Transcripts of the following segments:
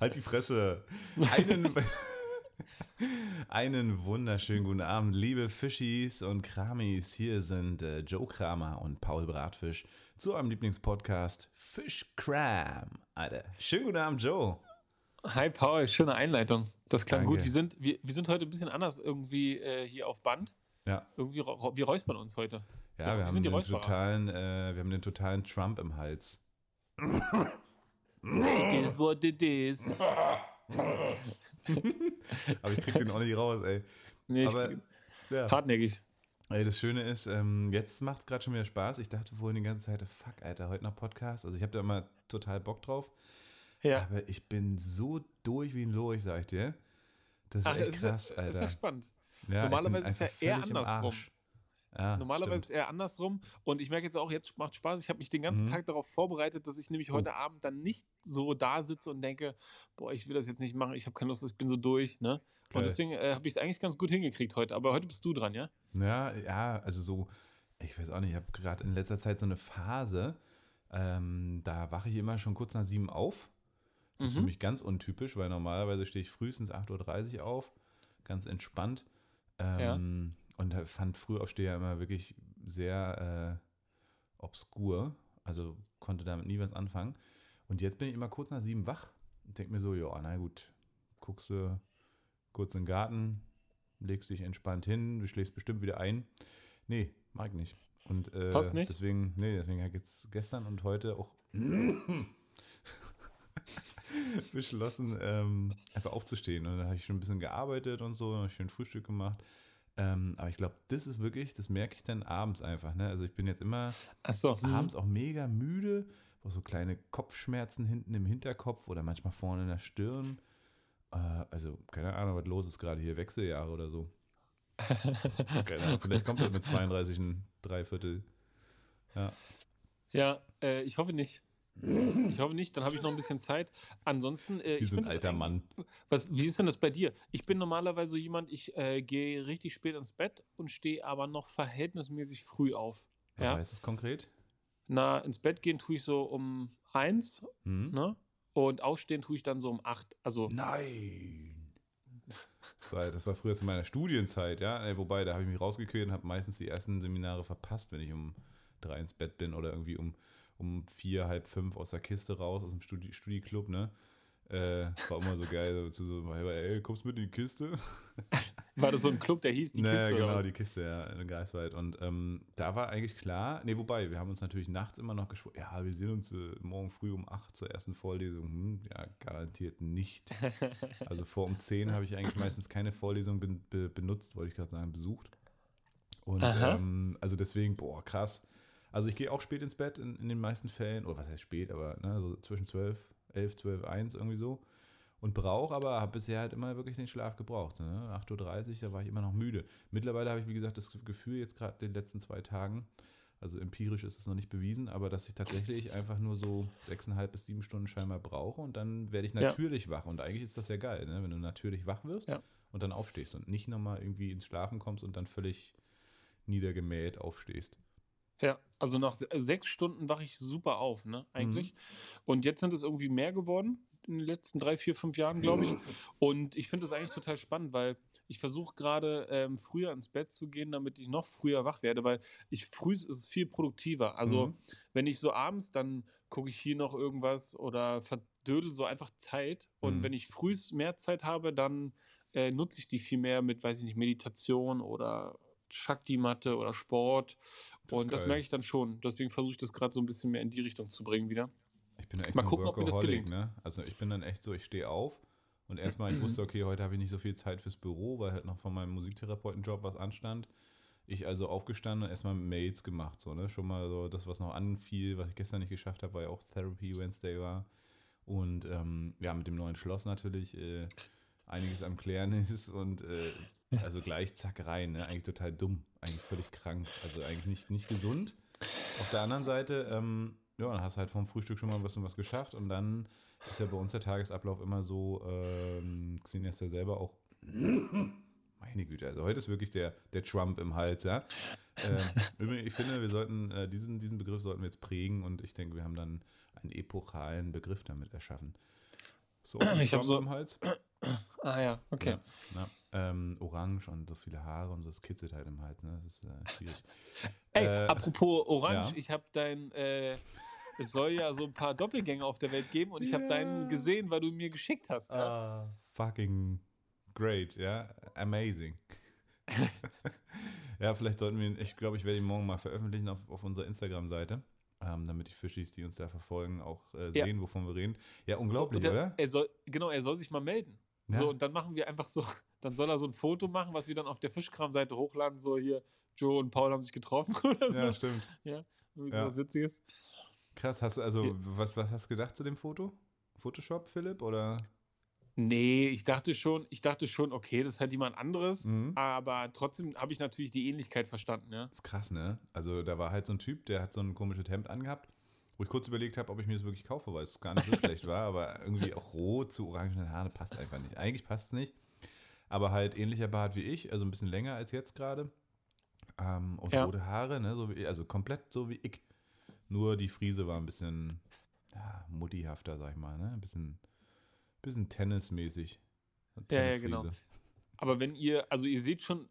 halt die Fresse. Einen, einen wunderschönen guten Abend, liebe Fischis und Kramis. Hier sind äh, Joe Kramer und Paul Bratfisch zu eurem Lieblingspodcast Fischkram. Alter, schönen guten Abend, Joe. Hi Paul, schöne Einleitung. Das klang Danke. gut. Wir sind, wir, wir sind heute ein bisschen anders irgendwie äh, hier auf Band. Ja, Irgendwie wir räuspern uns heute. ja, Ja, wir, wir haben den totalen, äh, wir haben den totalen Trump im Hals. It is what it is. Aber ich krieg den auch nicht raus, ey. Nee, ich, Aber ja. hartnäckig. Ey, das Schöne ist, ähm, jetzt macht es gerade schon wieder Spaß. Ich dachte vorhin die ganze Zeit, fuck, Alter, heute noch Podcast. Also ich habe da immer total Bock drauf. Ja. Aber ich bin so durch wie ein Lurch, sag ich dir. Das ist Ach, echt ist krass, ja, Alter. Ist ja spannend. Ja, ich Normalerweise ist ja einfach eher andersrum. Ja, Normalerweise ist stimmt. eher andersrum. Und ich merke jetzt auch, jetzt macht Spaß. Ich habe mich den Mhm. ganzen Tag darauf vorbereitet, dass ich nämlich Oh. heute Abend dann nicht so da sitze und denke, boah, ich will das jetzt nicht machen, ich habe keine Lust, ich bin so durch. Ne? Geil. Und deswegen äh, habe ich es eigentlich ganz gut hingekriegt heute. Aber heute bist du dran, ja? Ja, ja, also so, ich weiß auch nicht, ich habe gerade in letzter Zeit so eine Phase, ähm, da wache ich immer schon kurz nach sieben auf. Das ist für mich ganz untypisch, weil normalerweise stehe ich frühestens 8.30 Uhr auf, ganz entspannt. Ähm, Und da fand Frühaufsteher immer wirklich sehr äh, obskur, also konnte damit nie was anfangen. Und jetzt bin ich immer kurz nach sieben wach und denke mir so, ja, na gut, guckst du kurz in den Garten, legst dich entspannt hin, du schläfst bestimmt wieder ein. Nee, mag ich nicht. Und äh, Passt nicht? deswegen, nee, deswegen habe ich jetzt gestern und heute auch beschlossen, ähm, einfach aufzustehen. Und dann habe ich schon ein bisschen gearbeitet und so, schön Frühstück gemacht. Ähm, aber ich glaube, das ist wirklich, das merke ich dann abends einfach. Ne? Also ich bin jetzt immer Achso. Hm. abends auch mega müde, auch so kleine Kopfschmerzen hinten im Hinterkopf oder manchmal vorne in der Stirn. Äh, also keine Ahnung, was los ist gerade hier, Wechseljahre oder so. keine Ahnung, vielleicht kommt das mit 32 ein Dreiviertel. Ja. Ja, äh, ich hoffe nicht. Ich hoffe nicht, dann habe ich noch ein bisschen Zeit. Ansonsten, äh, Wie ich so ein alter Mann. Was, wie ist denn das bei dir? Ich bin normalerweise so jemand, ich äh, gehe richtig spät ins Bett und stehe aber noch verhältnismäßig früh auf. Was ja? heißt das konkret? Na, ins Bett gehen tue ich so um eins, Mhm. ne? Und aufstehen tue ich dann so um acht. Also, Nein. Das war, das war früher zu meiner Studienzeit, ja. Wobei, da habe ich mich rausgequält und habe meistens die ersten Seminare verpasst, wenn ich um drei ins Bett bin oder irgendwie um, um vier, halb fünf aus der Kiste raus, aus dem Studi Studiclub, ne. Äh, war immer so geil, so zu so, ey, kommst mit in die Kiste? war das so ein Club, der hieß die naja, Kiste genau, die Kiste, ja, in Greifswald. Und ähm, da war eigentlich klar, nee, wobei, wir haben uns natürlich nachts immer noch geschworen, ja, wir sehen uns äh, morgen früh um 8 zur ersten Vorlesung. Hm, ja, garantiert nicht. Also vor um 10 habe ich eigentlich meistens keine Vorlesung ben, be, benutzt, wollte ich gerade sagen, besucht. Und ähm, also deswegen, boah, krass. Also ich gehe auch spät ins Bett in, in den meisten Fällen, oder was heißt spät, aber ne, so zwischen 12, 11, 12, 1 irgendwie so. Und brauche aber, habe bisher halt immer wirklich den Schlaf gebraucht. Ne? 8.30 Uhr, da war ich immer noch müde. Mittlerweile habe ich, wie gesagt, das Gefühl, jetzt gerade in den letzten zwei Tagen, also empirisch ist es noch nicht bewiesen, aber dass ich tatsächlich einfach nur so sechseinhalb bis sieben Stunden scheinbar brauche und dann werde ich natürlich wach. Und eigentlich ist das ja geil, ne? wenn du natürlich wach wirst Ja. und dann aufstehst und nicht nochmal irgendwie ins Schlafen kommst und dann völlig niedergemäht aufstehst. Ja, also nach se- sechs Stunden wache ich super auf, ne, eigentlich. Und jetzt sind es irgendwie mehr geworden in den letzten drei, vier, fünf Jahren, glaube ich. Und ich finde das eigentlich total spannend, weil ich versuche gerade ähm, früher ins Bett zu gehen, damit ich noch früher wach werde, weil ich früh ist es viel produktiver. Also Mhm. wenn ich so abends, dann gucke ich hier noch irgendwas oder verdödel so einfach Zeit. Und Mhm. wenn ich früh mehr Zeit habe, dann äh, nutze ich die viel mehr mit, weiß ich nicht, Meditation oder Shakti-Matte oder Sport. Das und das merke ich dann schon. Deswegen versuche ich das gerade so ein bisschen mehr in die Richtung zu bringen wieder. Ich bin echt Mal gucken, ob mir das gelingt. ne? Also ich bin dann echt so, ich stehe auf und erstmal, ich wusste, okay, heute habe ich nicht so viel Zeit fürs Büro, weil halt noch von meinem Musiktherapeutenjob was anstand. Ich also aufgestanden und erstmal Mails gemacht, so, ne? Schon mal so das, was noch anfiel, was ich gestern nicht geschafft habe, weil ja auch Therapy Wednesday war. Und ähm, ja, mit dem neuen Schloss natürlich äh, einiges am Klären ist und äh, also gleich zack rein, ne? Eigentlich total dumm, eigentlich völlig krank, also eigentlich nicht, nicht gesund. Auf der anderen Seite, ähm, ja, dann hast du halt vom Frühstück schon mal ein bisschen was geschafft und dann ist ja bei uns der Tagesablauf immer so, ähm, Xenia ist ja selber auch, Meine Güte, also heute ist wirklich der, der Trump im Hals, ja. ähm, ich finde, wir sollten äh, diesen, diesen Begriff sollten wir jetzt prägen und ich denke, wir haben dann einen epochalen Begriff damit erschaffen. So, ich habe so im Hals. Ah ja, okay. Ja. Ähm, orange und so viele Haare und so, das kitzelt halt im Hals, ne? Das ist äh, schwierig. Ey, äh, apropos Orange, ja. ich habe dein, äh, es soll ja so ein paar Doppelgänger auf der Welt geben und ich habe deinen gesehen, weil du mir geschickt hast. Ja? Uh, fucking great, ja, amazing. ja, vielleicht sollten wir ihn, ich glaube, ich werde ihn morgen mal veröffentlichen auf, auf unserer Instagram-Seite. Ähm, damit die Fischis, die uns da verfolgen, auch äh, sehen, ja. wovon wir reden. Ja, unglaublich, der, oder? Er soll, genau, er soll sich mal melden. Ja. So, und dann machen wir einfach so, dann soll er so ein Foto machen, was wir dann auf der Fischkram-Seite hochladen, so hier, Joe und Paul haben sich getroffen oder so. Ja, stimmt. Ja, irgendwie ja. was Witziges. Krass, hast du also, ja. was, was hast du gedacht zu dem Foto? Photoshop, Philipp, oder? Nee, ich dachte schon, ich dachte schon, okay, das ist halt jemand anderes, mhm. aber trotzdem habe ich natürlich die Ähnlichkeit verstanden, ja. Das ist krass, ne? Also da war halt so ein Typ, der hat so ein komisches Hemd angehabt, wo ich kurz überlegt habe, ob ich mir das wirklich kaufe, weil es gar nicht so schlecht war, aber irgendwie auch rot zu orangenen Haaren passt einfach nicht. Eigentlich passt es nicht, aber halt ähnlicher Bart wie ich, also ein bisschen länger als jetzt gerade. Ähm, und ja. rote Haare, ne? So wie, also komplett so wie ich. Nur die Friese war ein bisschen ja, muttihafter, sag ich mal, ne? Ein bisschen Bisschen tennismäßig. Ja, ja, genau. Aber wenn ihr, also ihr seht schon,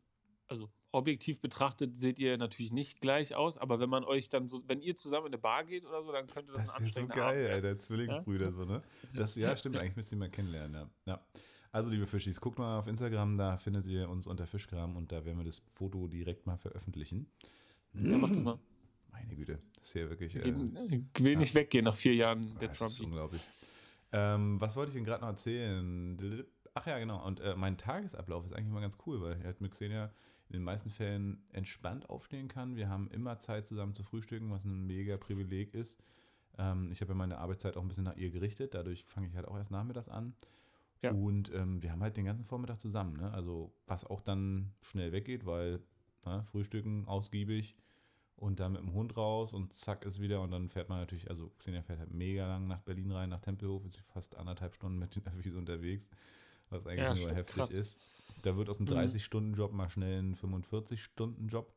also objektiv betrachtet seht ihr natürlich nicht gleich aus, aber wenn man euch dann so, wenn ihr zusammen in eine Bar geht oder so, dann könnte das, das ein anstrengender so geil, Abend der Zwillingsbrüder ja? so, ne? Das, ja, stimmt, eigentlich müsst ihr mal kennenlernen, ja. ja. Also, liebe Fischis, guckt mal auf Instagram, da findet ihr uns unter Fischkram und da werden wir das Foto direkt mal veröffentlichen. Ja, macht das mal. Meine Güte, das ist ja wirklich. Äh, ich will nicht weggehen nach vier Jahren der Trump. Das ist unglaublich. Ähm, was wollte ich denn gerade noch erzählen? Ach ja, genau. Und äh, mein Tagesablauf ist eigentlich immer ganz cool, weil ich halt mit Xenia in den meisten Fällen entspannt aufstehen kann. Wir haben immer Zeit zusammen zu frühstücken, was ein mega Privileg ist. Ähm, ich habe ja meine Arbeitszeit auch ein bisschen nach ihr gerichtet, dadurch fange ich halt auch erst nachmittags an. Ja. Und ähm, wir haben halt den ganzen Vormittag zusammen. Ne? Also was auch dann schnell weggeht, weil na, ne, Frühstücken ausgiebig, und dann mit dem Hund raus und zack ist wieder und dann fährt man natürlich, also Xenia fährt halt mega lang nach Berlin rein, nach Tempelhof, ist fast anderthalb Stunden mit den Öffis unterwegs, was eigentlich ja, nur heftig krass. ist. Da wird aus einem 30-Stunden-Job mal schnell ein 45-Stunden-Job.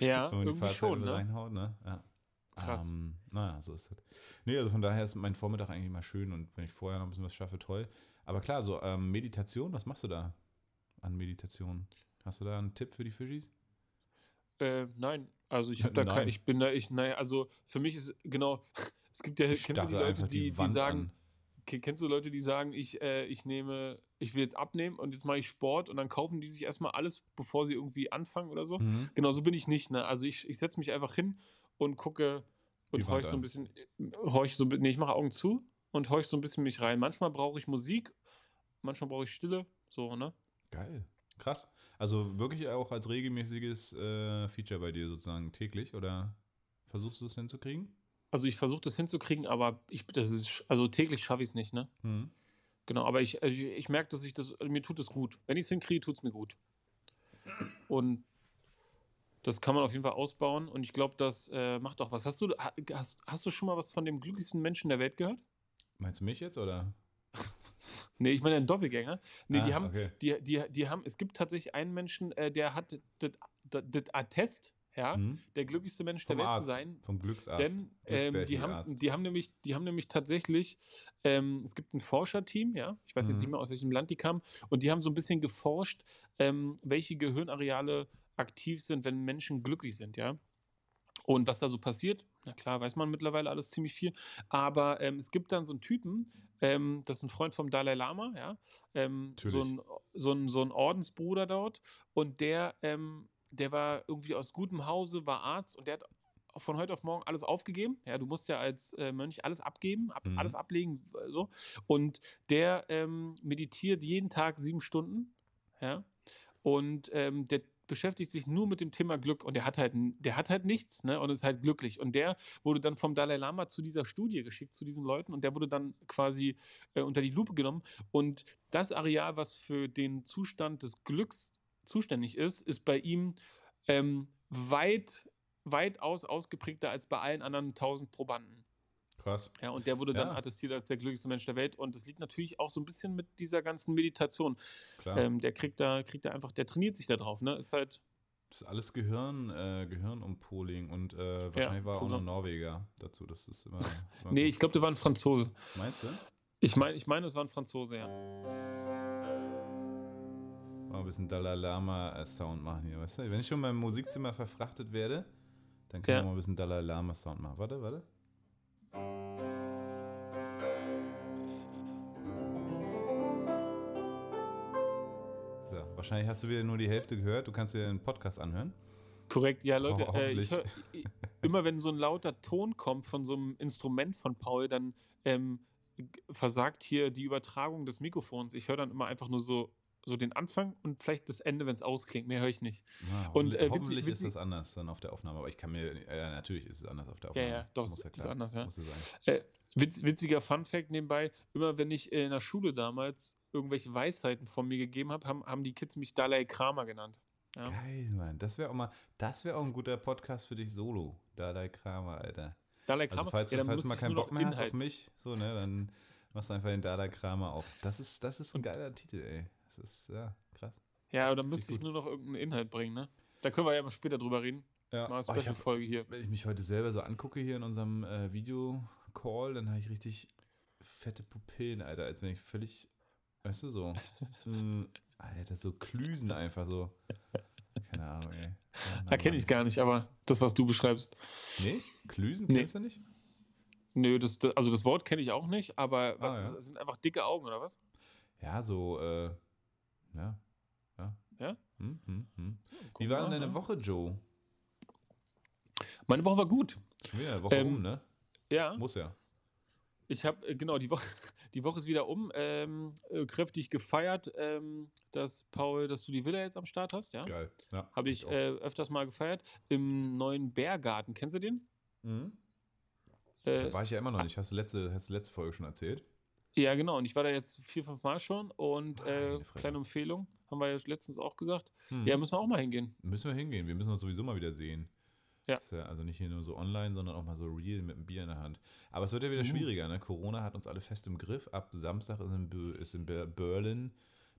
Ja, wenn man irgendwie die schon, ne? reinhaut, ne? Ja. Krass. Ähm, naja, so ist das. Nee, also von daher ist mein Vormittag eigentlich immer schön und wenn ich vorher noch ein bisschen was schaffe, toll. Aber klar, so ähm, Meditation, was machst du da an Meditation? Hast du da einen Tipp für die Fischis? Äh, nein, also ich habe da kein, ich bin da, ich, naja, also für mich ist genau, es gibt ja, kennst du die Leute, die, die, die sagen, an. kennst du Leute, die sagen, ich, äh, ich nehme, ich will jetzt abnehmen und jetzt mache ich Sport und dann kaufen die sich erstmal alles, bevor sie irgendwie anfangen oder so. Mhm. Genau, so bin ich nicht, ne? Also ich, ich setze mich einfach hin und gucke und horch so ein bisschen, horch so, nee, ich mache Augen zu und horch so ein bisschen mich rein. Manchmal brauche ich Musik, manchmal brauche ich Stille, so, ne? Geil. Krass. Also wirklich auch als regelmäßiges äh, Feature bei dir sozusagen täglich oder versuchst du es hinzukriegen? Also ich versuche das hinzukriegen, aber ich, das ist, also täglich schaffe ich es nicht, ne? Mhm. Genau, aber ich, ich, ich merke, dass ich das, mir tut es gut. Wenn ich es hinkriege, tut es mir gut. Und das kann man auf jeden Fall ausbauen und ich glaube, das äh, macht auch was. Hast du, hast, hast du schon mal was von dem glücklichsten Menschen der Welt gehört? Meinst du mich jetzt oder? Nee, ich meine einen Doppelgänger. Nee, ah, die haben, okay. die, die, die haben, es gibt tatsächlich einen Menschen, äh, der hat das Attest, ja, mhm. der glücklichste Mensch Vom der Welt Arzt, zu sein. Vom Glücksarzt. Denn ähm, die, haben, die, haben nämlich, die haben nämlich tatsächlich, ähm, es gibt ein Forscherteam, ja, ich weiß mhm. jetzt nicht mehr aus welchem Land die kamen, und die haben so ein bisschen geforscht, ähm, welche Gehirnareale aktiv sind, wenn Menschen glücklich sind, ja. Und was da so passiert, na klar, weiß man mittlerweile alles ziemlich viel. Aber ähm, es gibt dann so einen Typen, ähm, das ist ein Freund vom Dalai Lama, ja. Ähm, so, ein, so, ein, so ein Ordensbruder dort. Und der, ähm, der war irgendwie aus gutem Hause, war Arzt und der hat von heute auf morgen alles aufgegeben. Ja, du musst ja als äh, Mönch alles abgeben, ab, mhm. alles ablegen, so. Und der ähm, meditiert jeden Tag sieben Stunden, ja. Und ähm, der beschäftigt sich nur mit dem Thema Glück und der hat halt, der hat halt nichts, ne? Und ist halt glücklich. Und der wurde dann vom Dalai Lama zu dieser Studie geschickt, zu diesen Leuten, und der wurde dann quasi äh, unter die Lupe genommen. Und das Areal, was für den Zustand des Glücks zuständig ist, ist bei ihm ähm, weit, weitaus ausgeprägter als bei allen anderen tausend Probanden. Krass. Ja, und der wurde dann Ja. attestiert als der glücklichste Mensch der Welt. Und das liegt natürlich auch so ein bisschen mit dieser ganzen Meditation. Klar. Ähm, der kriegt da, kriegt da einfach, der trainiert sich da drauf, ne? Ist halt, Das ist alles Gehirn, äh, Gehirnumpoling und äh, wahrscheinlich war auch noch. Norweger dazu. Das ist immer. Immer nee, gut. ich glaube, der war ein Franzose. Meinst du? Ich meine, ich meine, es war ein Franzose, ja. Mal ein bisschen Dalai Lama-Sound machen hier, weißt du? Wenn ich schon beim Musikzimmer verfrachtet werde, dann können Ja. wir mal ein bisschen Dalai Lama-Sound machen. Warte, warte. Wahrscheinlich hast du wieder nur die Hälfte gehört. Du kannst dir den Podcast anhören. Korrekt, ja, Leute. Ho- äh, ich hör, immer wenn so ein lauter Ton kommt von so einem Instrument von Paul, dann ähm, versagt hier die Übertragung des Mikrofons. Ich höre dann immer einfach nur so, so den Anfang und vielleicht das Ende, wenn es ausklingt. Mehr höre ich nicht. Ja, Und, hoffentlich äh, witzig- hoffentlich ist witzig- das anders dann auf der Aufnahme. Aber ich kann mir, ja, natürlich ist es anders auf der Ja, Aufnahme. ja, doch, Muss ist klar. anders, ja. Muss es sein. Äh, witz, witziger Fun-Fact nebenbei: Immer wenn ich in der Schule damals irgendwelche Weisheiten von mir gegeben habe, haben, haben die Kids mich Dalai Kramer genannt. Ja. Geil, Mann. Das wäre auch mal, das wäre auch ein guter Podcast für dich solo. Dalai Kramer, Alter. Dalai Kramer. Also falls, ja, falls du mal keinen Bock mehr hast auf Inhalt. mich, so, ne, dann machst du einfach den Dalai Kramer auf. Das ist, das ist ein geiler Titel, ey. Das ist, ja, krass. Ja, aber dann müsste ich nur noch irgendeinen Inhalt bringen, ne? Da können wir ja mal später drüber reden. Ja. Mal Oh, ich hab, Special-Folge hier. wenn ich mich heute selber so angucke hier in unserem äh, Video-Call, dann habe ich richtig fette Pupillen, Alter, als wenn ich völlig, weißt du, so, äh, Alter, so Klüsen einfach so. Keine Ahnung, ey. Da kenne ich gar nicht, aber das, was du beschreibst. Nee? Klüsen Nee. kennst du nicht? Nö, das, das, also das Wort kenne ich auch nicht, aber was Ah, ja. das sind einfach dicke Augen, oder was? Ja, so, äh, ja. Ja? Ja? Hm, hm, hm. Wie war denn deine ja. Woche, Joe? Meine Woche war gut. Schon wieder eine Woche Ähm, um, ne? Ja, Muss ja. ich habe, äh, genau, die Woche, die Woche ist wieder um. Ähm, äh, kräftig gefeiert, ähm, dass Paul, dass du die Villa jetzt am Start hast, ja? Geil. Ja, Habe ich auch. äh, öfters mal gefeiert. Im neuen Bärgarten, kennst du den? Mhm. Äh, Da war ich ja immer noch nicht. Hast du letzte, hast du letzte Folge schon erzählt? Ja, genau. Und ich war da jetzt vier, fünf Mal schon. Und äh, kleine Empfehlung, haben wir ja letztens auch gesagt. Hm. Ja, müssen wir auch mal hingehen. Müssen wir hingehen. Wir müssen uns sowieso mal wieder sehen. Ja. Ist ja also nicht hier nur so online, sondern auch mal so real mit einem Bier in der Hand. Aber es wird ja wieder Mhm. schwieriger. Ne? Corona hat uns alle fest im Griff. Ab Samstag ist in, Bö- ist in Ber- Berlin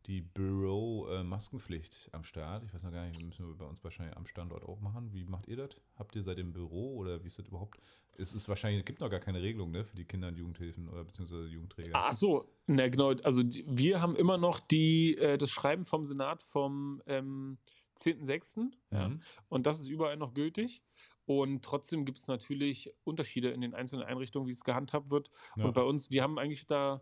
die Büro-Maskenpflicht am Start. Ich weiß noch gar nicht, müssen wir bei uns wahrscheinlich am Standort auch machen. Wie macht ihr das? Habt ihr seit dem Büro oder wie ist das überhaupt? Es ist wahrscheinlich, gibt noch gar keine Regelung ne, für die Kinder- und Jugendhilfen oder beziehungsweise Jugendträger. Ach so, na genau. Also wir haben immer noch die, äh, das Schreiben vom Senat vom ähm, 10.06. Ja. Mhm. Und das ist überall noch gültig. Und trotzdem gibt es natürlich Unterschiede in den einzelnen Einrichtungen, wie es gehandhabt wird. Ja. Und bei uns, wir haben eigentlich da,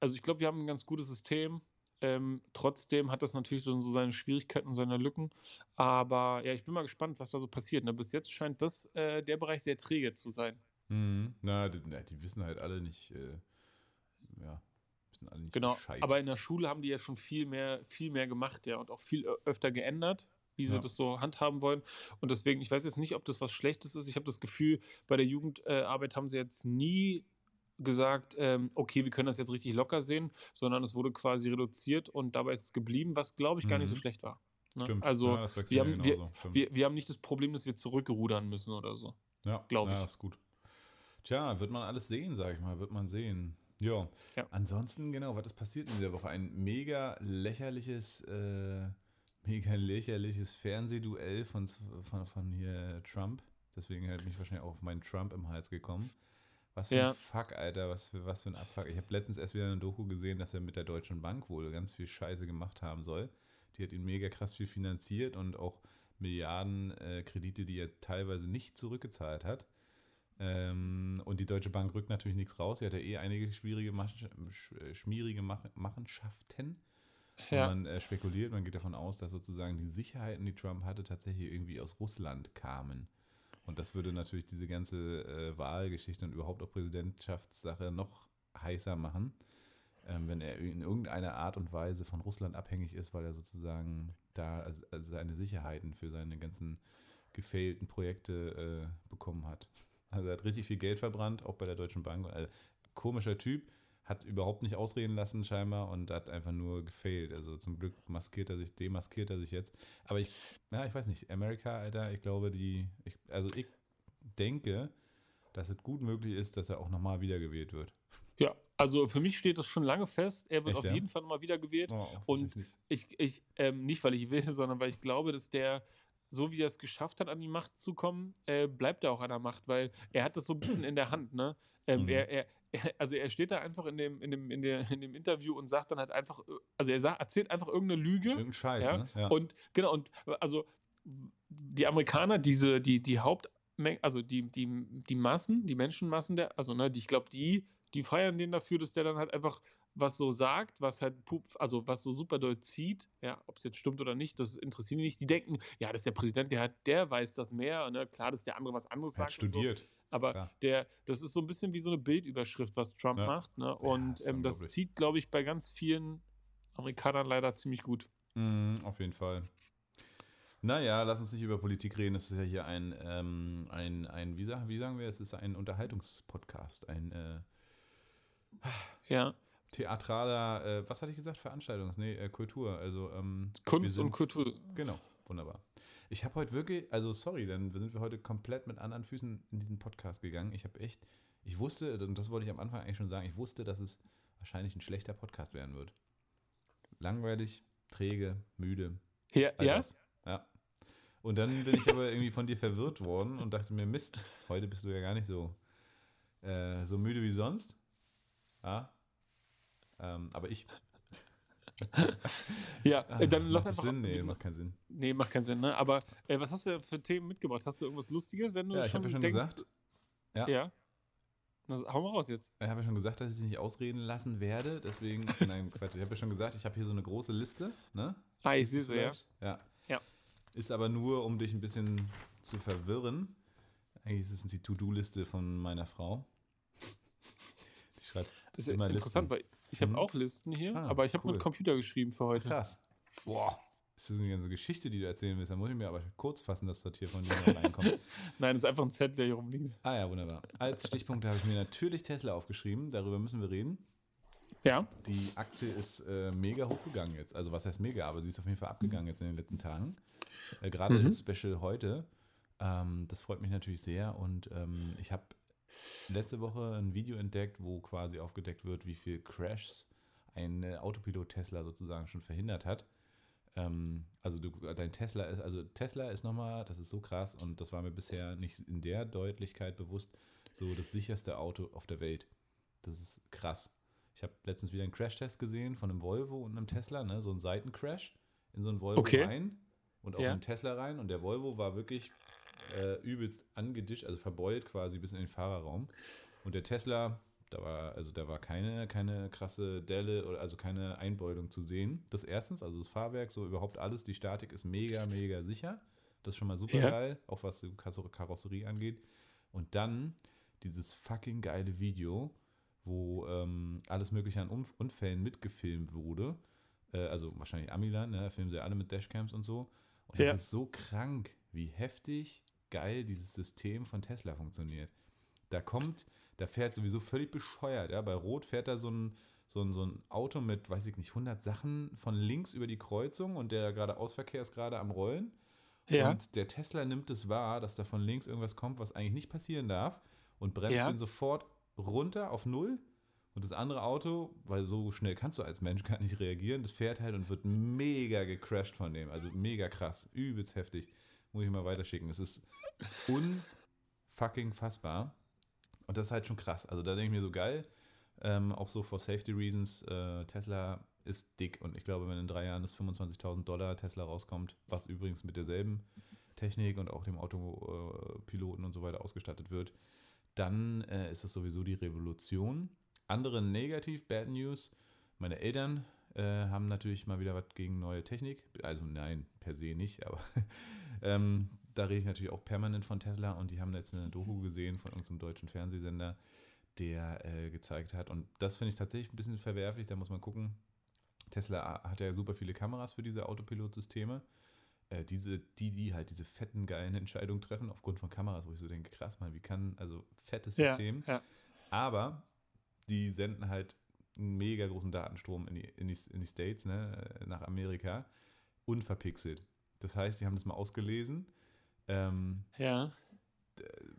also ich glaube, wir haben ein ganz gutes System. Ähm, trotzdem hat das natürlich so seine Schwierigkeiten und seine Lücken. Aber ja, ich bin mal gespannt, was da so passiert. Ne? Bis jetzt scheint das äh, der Bereich sehr träge zu sein. Mhm. Na, die, die wissen halt alle nicht, äh, ja, wissen alle nicht Genau. Bescheid. Aber in der Schule haben die ja schon viel mehr, viel mehr gemacht, ja, und auch viel öfter geändert, wie sie Ja. das so handhaben wollen. Und deswegen, ich weiß jetzt nicht, ob das was Schlechtes ist. Ich habe das Gefühl, bei der Jugendarbeit haben sie jetzt nie gesagt, ähm, okay, wir können das jetzt richtig locker sehen, sondern es wurde quasi reduziert und dabei ist es geblieben, was glaube ich gar nicht so Mhm. schlecht war. Ne? Stimmt. Also ja, wir haben- wir-. Stimmt. wir, wir haben nicht das Problem, dass wir zurückrudern müssen oder so. Ja, glaub ja, ich. ist gut. Tja, wird man alles sehen, sag ich mal, wird man sehen. Ja. Ja. Ansonsten, genau, was ist passiert in dieser Woche? Ein mega lächerliches, äh, mega lächerliches Fernsehduell von, von, von hier Trump. Deswegen hat mich wahrscheinlich auch auf meinen Trump im Hals gekommen. Was für Ja. ein Fuck, Alter, was für, was für ein Abfuck. Ich habe letztens erst wieder eine Doku gesehen, dass er mit der Deutschen Bank wohl ganz viel Scheiße gemacht haben soll. Die hat ihn mega krass viel finanziert und auch Milliarden äh, Kredite, die er teilweise nicht zurückgezahlt hat. Ähm, und die Deutsche Bank rückt natürlich nichts raus. Sie hat ja eh einige schwierige, Mach sch äh, schmierige Mach Machenschaften. Ja. man äh, spekuliert, man geht davon aus, dass sozusagen die Sicherheiten, die Trump hatte, tatsächlich irgendwie aus Russland kamen. Und das würde natürlich diese ganze äh, Wahlgeschichte und überhaupt auch Präsidentschaftssache noch heißer machen, ähm, wenn er in irgendeiner Art und Weise von Russland abhängig ist, weil er sozusagen da also seine Sicherheiten für seine ganzen gefällten Projekte äh, bekommen hat. Also er hat richtig viel Geld verbrannt, auch bei der Deutschen Bank. Also, komischer Typ, hat überhaupt nicht ausreden lassen scheinbar und hat einfach nur gefailt. Also zum Glück maskiert er sich, demaskiert er sich jetzt. Aber ich, ja, ich weiß nicht, Amerika, Alter, ich glaube, die, ich, also ich denke, dass es gut möglich ist, dass er auch nochmal wiedergewählt wird. Ja, also für mich steht das schon lange fest. Er wird Echt, auf ja? jeden Fall nochmal wiedergewählt. Oh, Und. Ich, ich ähm, nicht, weil ich will, sondern weil ich glaube, dass der, so wie er es geschafft hat, an die Macht zu kommen, äh, bleibt er auch an der Macht, weil er hat das so ein bisschen in der Hand, ne? Ähm, Mhm. er, er, also er steht da einfach in dem, in, dem, in, der, in dem Interview und sagt dann halt einfach, äh, also er sagt, erzählt einfach irgendeine Lüge. Irgendein Scheiß, ja, ne? Ja. Und genau, und also die Amerikaner, diese, die, die Hauptmenge, also die, die, die Massen, die Menschenmassen, der, also ne, die, ich glaube, die, die feiern den dafür, dass der dann halt einfach was so sagt, was halt, also was so super doll zieht, ja, ob es jetzt stimmt oder nicht, das interessiert die nicht. Die denken, ja, das ist der Präsident, der hat, der weiß das mehr, ne? Klar, dass der andere was anderes er hat sagt. und So. Aber Klar. der, das ist so ein bisschen wie so eine Bildüberschrift, was Trump Ja. macht. Ne? Und ist ähm, das zieht, glaube ich, bei ganz vielen Amerikanern leider ziemlich gut. Mhm, auf jeden Fall. Naja, lass uns nicht über Politik reden. Es ist ja hier ein, ähm, ein, ein wie, sagen, wie sagen wir, es ist ein Unterhaltungspodcast, ein äh, Ja. theatraler, äh, was hatte ich gesagt? Veranstaltungs, nee, äh, Kultur. Also ähm, Kunst und Kultur. Genau, wunderbar. Ich habe heute wirklich, also sorry, dann sind wir heute komplett mit anderen Füßen in diesen Podcast gegangen. Ich habe echt, ich wusste, und das wollte ich am Anfang eigentlich schon sagen, ich wusste, dass es wahrscheinlich ein schlechter Podcast werden wird. Langweilig, träge, müde, Ja, ja? das. Ja. Und dann bin ich aber irgendwie von dir verwirrt worden und dachte mir, Mist, heute bist du ja gar nicht so, äh, so müde wie sonst. Ja. Ähm, aber ich. Ja, Ah, dann lass das einfach. Sinn? Nee, macht keinen Sinn. Nee, macht keinen Sinn, ne? Aber äh, was hast du für Themen mitgebracht? Hast du irgendwas Lustiges, wenn du Ja, ich schon habe ja schon denkst? gesagt, Ja. Ja. Na, hau mal raus jetzt. Ich habe ja schon gesagt, dass ich dich nicht ausreden lassen werde. Deswegen, nein, Quatsch. Ich habe ja schon gesagt, ich habe hier so eine große Liste. Ne? Ah, ich sehe sie, ja. Ja. Ja. Ist aber nur, um dich ein bisschen zu verwirren. Eigentlich ist es die To-Do-Liste von meiner Frau. Die schreibt Das ist Immer interessant, weil ich habe Mhm. auch Listen hier, Ah, aber ich habe cool. mit Computer geschrieben für heute. krass. Boah. Ist das eine ganze Geschichte, die du erzählen willst? Da muss ich mir aber kurz fassen, dass das hier von dir reinkommt. Nein, das ist einfach ein Zettel, der hier rumliegt. Ah ja, wunderbar. Als Stichpunkte habe ich mir natürlich Tesla aufgeschrieben. Darüber müssen wir reden. Ja. Die Aktie ist äh, mega hochgegangen jetzt. Also was heißt mega, aber sie ist auf jeden Fall abgegangen jetzt in den letzten Tagen. Äh, Gerade Mhm. das Special heute. Ähm, das freut mich natürlich sehr. Und ähm, ich habe letzte Woche ein Video entdeckt, wo quasi aufgedeckt wird, wie viel Crashs ein äh, Autopilot-Tesla sozusagen schon verhindert hat. Ähm, also du, dein Tesla ist, also Tesla ist nochmal, das ist so krass und das war mir bisher nicht in der Deutlichkeit bewusst, so das sicherste Auto auf der Welt. Das ist krass. Ich habe letztens wieder einen Crashtest gesehen von einem Volvo und einem Tesla, ne? so ein Seitencrash in so einen Volvo Okay. rein und auch Ja. in einen Tesla rein und der Volvo war wirklich äh, übelst angedischt, also verbeult quasi bis in den Fahrerraum. Und der Tesla, da war, also da war keine, keine krasse Delle oder also keine Einbeulung zu sehen. Das erstens, also das Fahrwerk, so überhaupt alles, die Statik ist mega, mega sicher. Das ist schon mal super Ja. geil, auch was die Karosserie angeht. Und dann dieses fucking geile Video, wo ähm, alles Mögliche an Unf Unfällen mitgefilmt wurde. Äh, also wahrscheinlich Amiland, ne? filmen sie alle mit Dashcams und so. Und das Ja. ist so krank, wie heftig geil dieses System von Tesla funktioniert. Da kommt, da fährt sowieso völlig bescheuert. Ja? Bei Rot fährt da so ein, so, ein, so ein Auto mit, weiß ich nicht, 100 Sachen von links über die Kreuzung und der gerade Ausverkehr ist gerade am Rollen. Ja. Und der Tesla nimmt es wahr, dass da von links irgendwas kommt, was eigentlich nicht passieren darf und bremst Ja. ihn sofort runter auf Null. Und das andere Auto, weil so schnell kannst du als Mensch gar nicht reagieren, das fährt halt und wird mega gecrashed von dem. Also mega krass, übelst heftig. Muss ich mal weiterschicken. Das ist unfucking fassbar. Und das ist halt schon krass. Also da denke ich mir so geil. Ähm, auch so for safety reasons. Äh, Tesla ist dick und ich glaube, wenn in drei Jahren das 25.000 Dollar Tesla rauskommt, was übrigens mit derselben Technik und auch dem Autopiloten und so weiter ausgestattet wird, dann äh, ist das sowieso die Revolution. Andere negativ, Bad News. Meine Eltern äh, haben natürlich mal wieder was gegen neue Technik. Also nein, per se nicht, aber ähm, da rede ich natürlich auch permanent von Tesla und die haben jetzt eine Doku gesehen von unserem deutschen Fernsehsender, der äh, gezeigt hat. Und das finde ich tatsächlich ein bisschen verwerflich, da muss man gucken. Tesla hat ja super viele Kameras für diese Autopilot-Systeme. Äh, diese, die, die halt diese fetten, geilen Entscheidungen treffen, aufgrund von Kameras, wo ich so denke, krass, mal, wie kann, also fettes ja. System. Ja. Aber die senden halt einen mega großen Datenstrom in die, in die, in die States, ne, nach Amerika, unverpixelt. Das heißt, die haben das mal ausgelesen. Ähm, Ja.